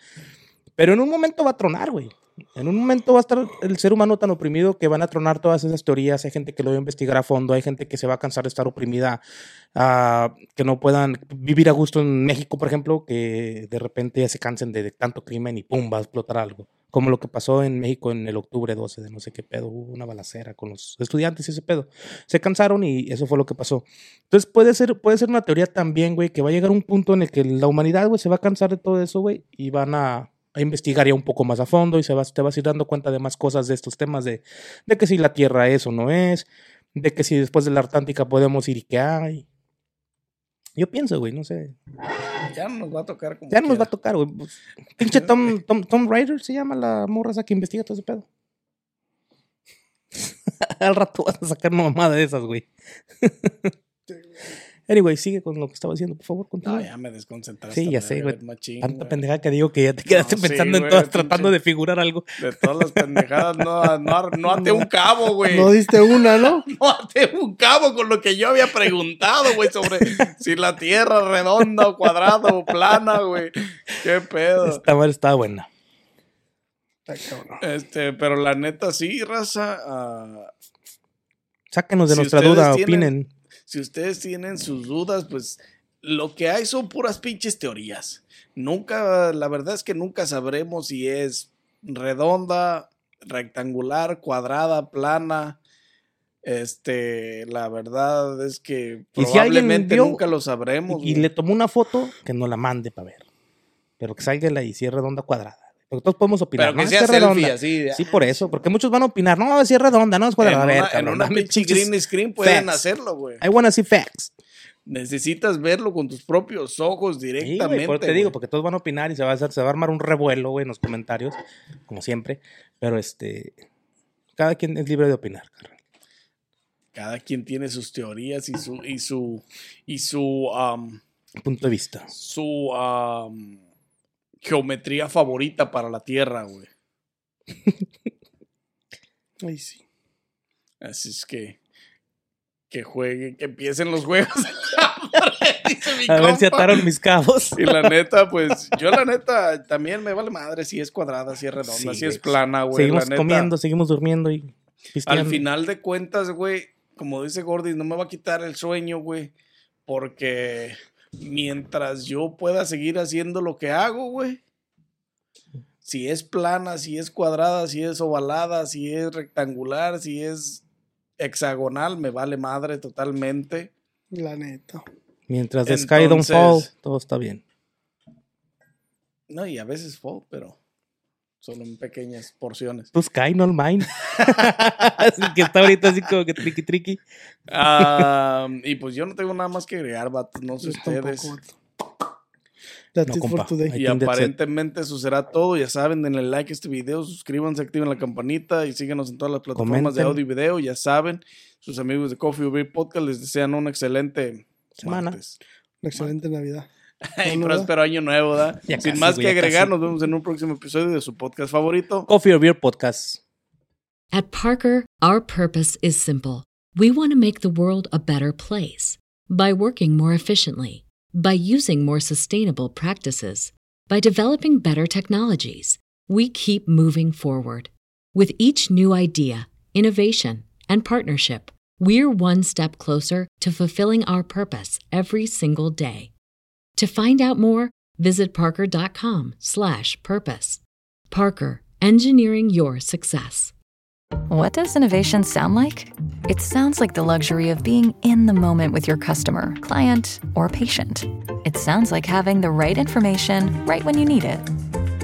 Pero en un momento va a tronar, güey. En un momento va a estar el ser humano tan oprimido que van a tronar todas esas teorías. Hay gente que lo va a investigar a fondo, hay gente que se va a cansar de estar oprimida, ah, que no puedan vivir a gusto en México, por ejemplo, que de repente se cansen de, tanto crimen y pum, va a explotar algo. Como lo que pasó en México en el octubre 12 de no sé qué pedo, hubo una balacera con los estudiantes y ese pedo. Se cansaron y eso fue lo que pasó. Entonces puede ser, puede ser una teoría también, güey, que va a llegar un punto en el que la humanidad, güey, se va a cansar de todo eso, güey, y van a investigar ya un poco más a fondo y se vas, te vas a ir dando cuenta de más cosas de estos temas de, de que si la Tierra es o no es, de que si después de la Atlántica podemos ir y qué hay. Yo pienso, güey, no sé. Ya no nos va a tocar como Ya no nos va a quiera. tocar, güey. pues, Pinche Tom, [laughs] Tom, Tom Raider se llama la morra esa que investiga todo ese pedo. [laughs] Al rato vas a sacar una mamada de esas, güey. [laughs] anyway, sigue con lo que estaba diciendo, por favor, continúa. No, ya me desconcentraste. Sí, ya sé, güey. machín, Tanta güey. pendeja que digo que ya te quedaste No, sí, pensando en todas, tratando de figurar algo. De todas las pendejadas, no, no, no ate un cabo, güey. No diste una, ¿no? [laughs] No ate un cabo con lo que yo había preguntado, güey, sobre si la tierra es redonda o cuadrada o plana, güey. Qué pedo. Esta madre estaba buena. Este, pero la neta sí, raza. ah, Sáquenos de Si nuestra duda, tienen- opinen. Si ustedes tienen sus dudas, pues lo que hay son puras pinches teorías. Nunca, la verdad es que nunca sabremos si es redonda, rectangular, cuadrada, plana. Este, la verdad es que Y si probablemente vio nunca lo sabremos. Y, le tomó una foto que no la mande para ver. Pero que salga la y si es redonda cuadrada. Porque todos podemos opinar. Pero que no, sea es selfie, redonda. así. de- Sí, por eso. Porque muchos van a opinar. No, si es redonda, no es En cuadrada. A ver, una, en cabrón, una dame pinche green screen pueden facts. hacerlo, güey. I wanna see facts. Necesitas verlo con tus propios ojos Sí, directamente. güey, por- te digo, porque todos van a opinar y se va a, hacer- se va a armar un revuelo, güey, en los comentarios, como siempre. Pero este, cada quien es libre de opinar, carnal. Cada quien tiene sus teorías y su y su y su Punto de vista. su am, geometría favorita para la Tierra, güey. [laughs] Ay, sí. Así es que que jueguen, que empiecen los juegos. [laughs] Dice mi A ver si ataron mis cabos. Y la neta, pues, [laughs] yo la neta también me vale madre si es cuadrada, si es redonda, Sí, si es plana, güey. seguimos la neta. comiendo, seguimos durmiendo y Al final de cuentas, güey, como dice Gordy, no me va a quitar el sueño, güey. Porque mientras yo pueda seguir haciendo lo que hago, güey. Si es plana, si es cuadrada, si es ovalada, si es rectangular, si es hexagonal, me vale madre totalmente. La neta. Mientras the sky don't fall, Entonces- todo está bien. No, y a veces fall, pero solo en pequeñas porciones. Tu sky, no el mine. [laughs] así que está ahorita así como que triqui triqui. Y pues yo no tengo nada más que agregar, vatos. No sé ustedes. tampoco. That's No, it compa. for today. Y aparentemente eso será todo. Ya saben, denle like a este video, suscríbanse, activen la campanita y síguenos en todas las plataformas de audio y video. Ya saben, sus amigos de Coffee Beer Podcast les desean una excelente Semana. martes. Una excelente Navidad. [laughs] y próspero año nuevo, ¿verdad? [laughs] Ya Sin casi, más güey, que ya agregar, casi. nos vemos en un próximo episodio de su podcast favorito. Coffee or Beer Podcast. At Parker, our purpose is simple. We want to make the world a better place by working more efficiently, by using more sustainable practices, by developing better technologies. We keep moving forward. With each new idea, innovation, and partnership, we're one step closer to fulfilling our purpose every single day. To find out more, visit parker.com/purpose. Parker, engineering your success. What does innovation sound like? It sounds like the luxury of being in the moment with your customer, client, or patient. It sounds like having the right information right when you need it.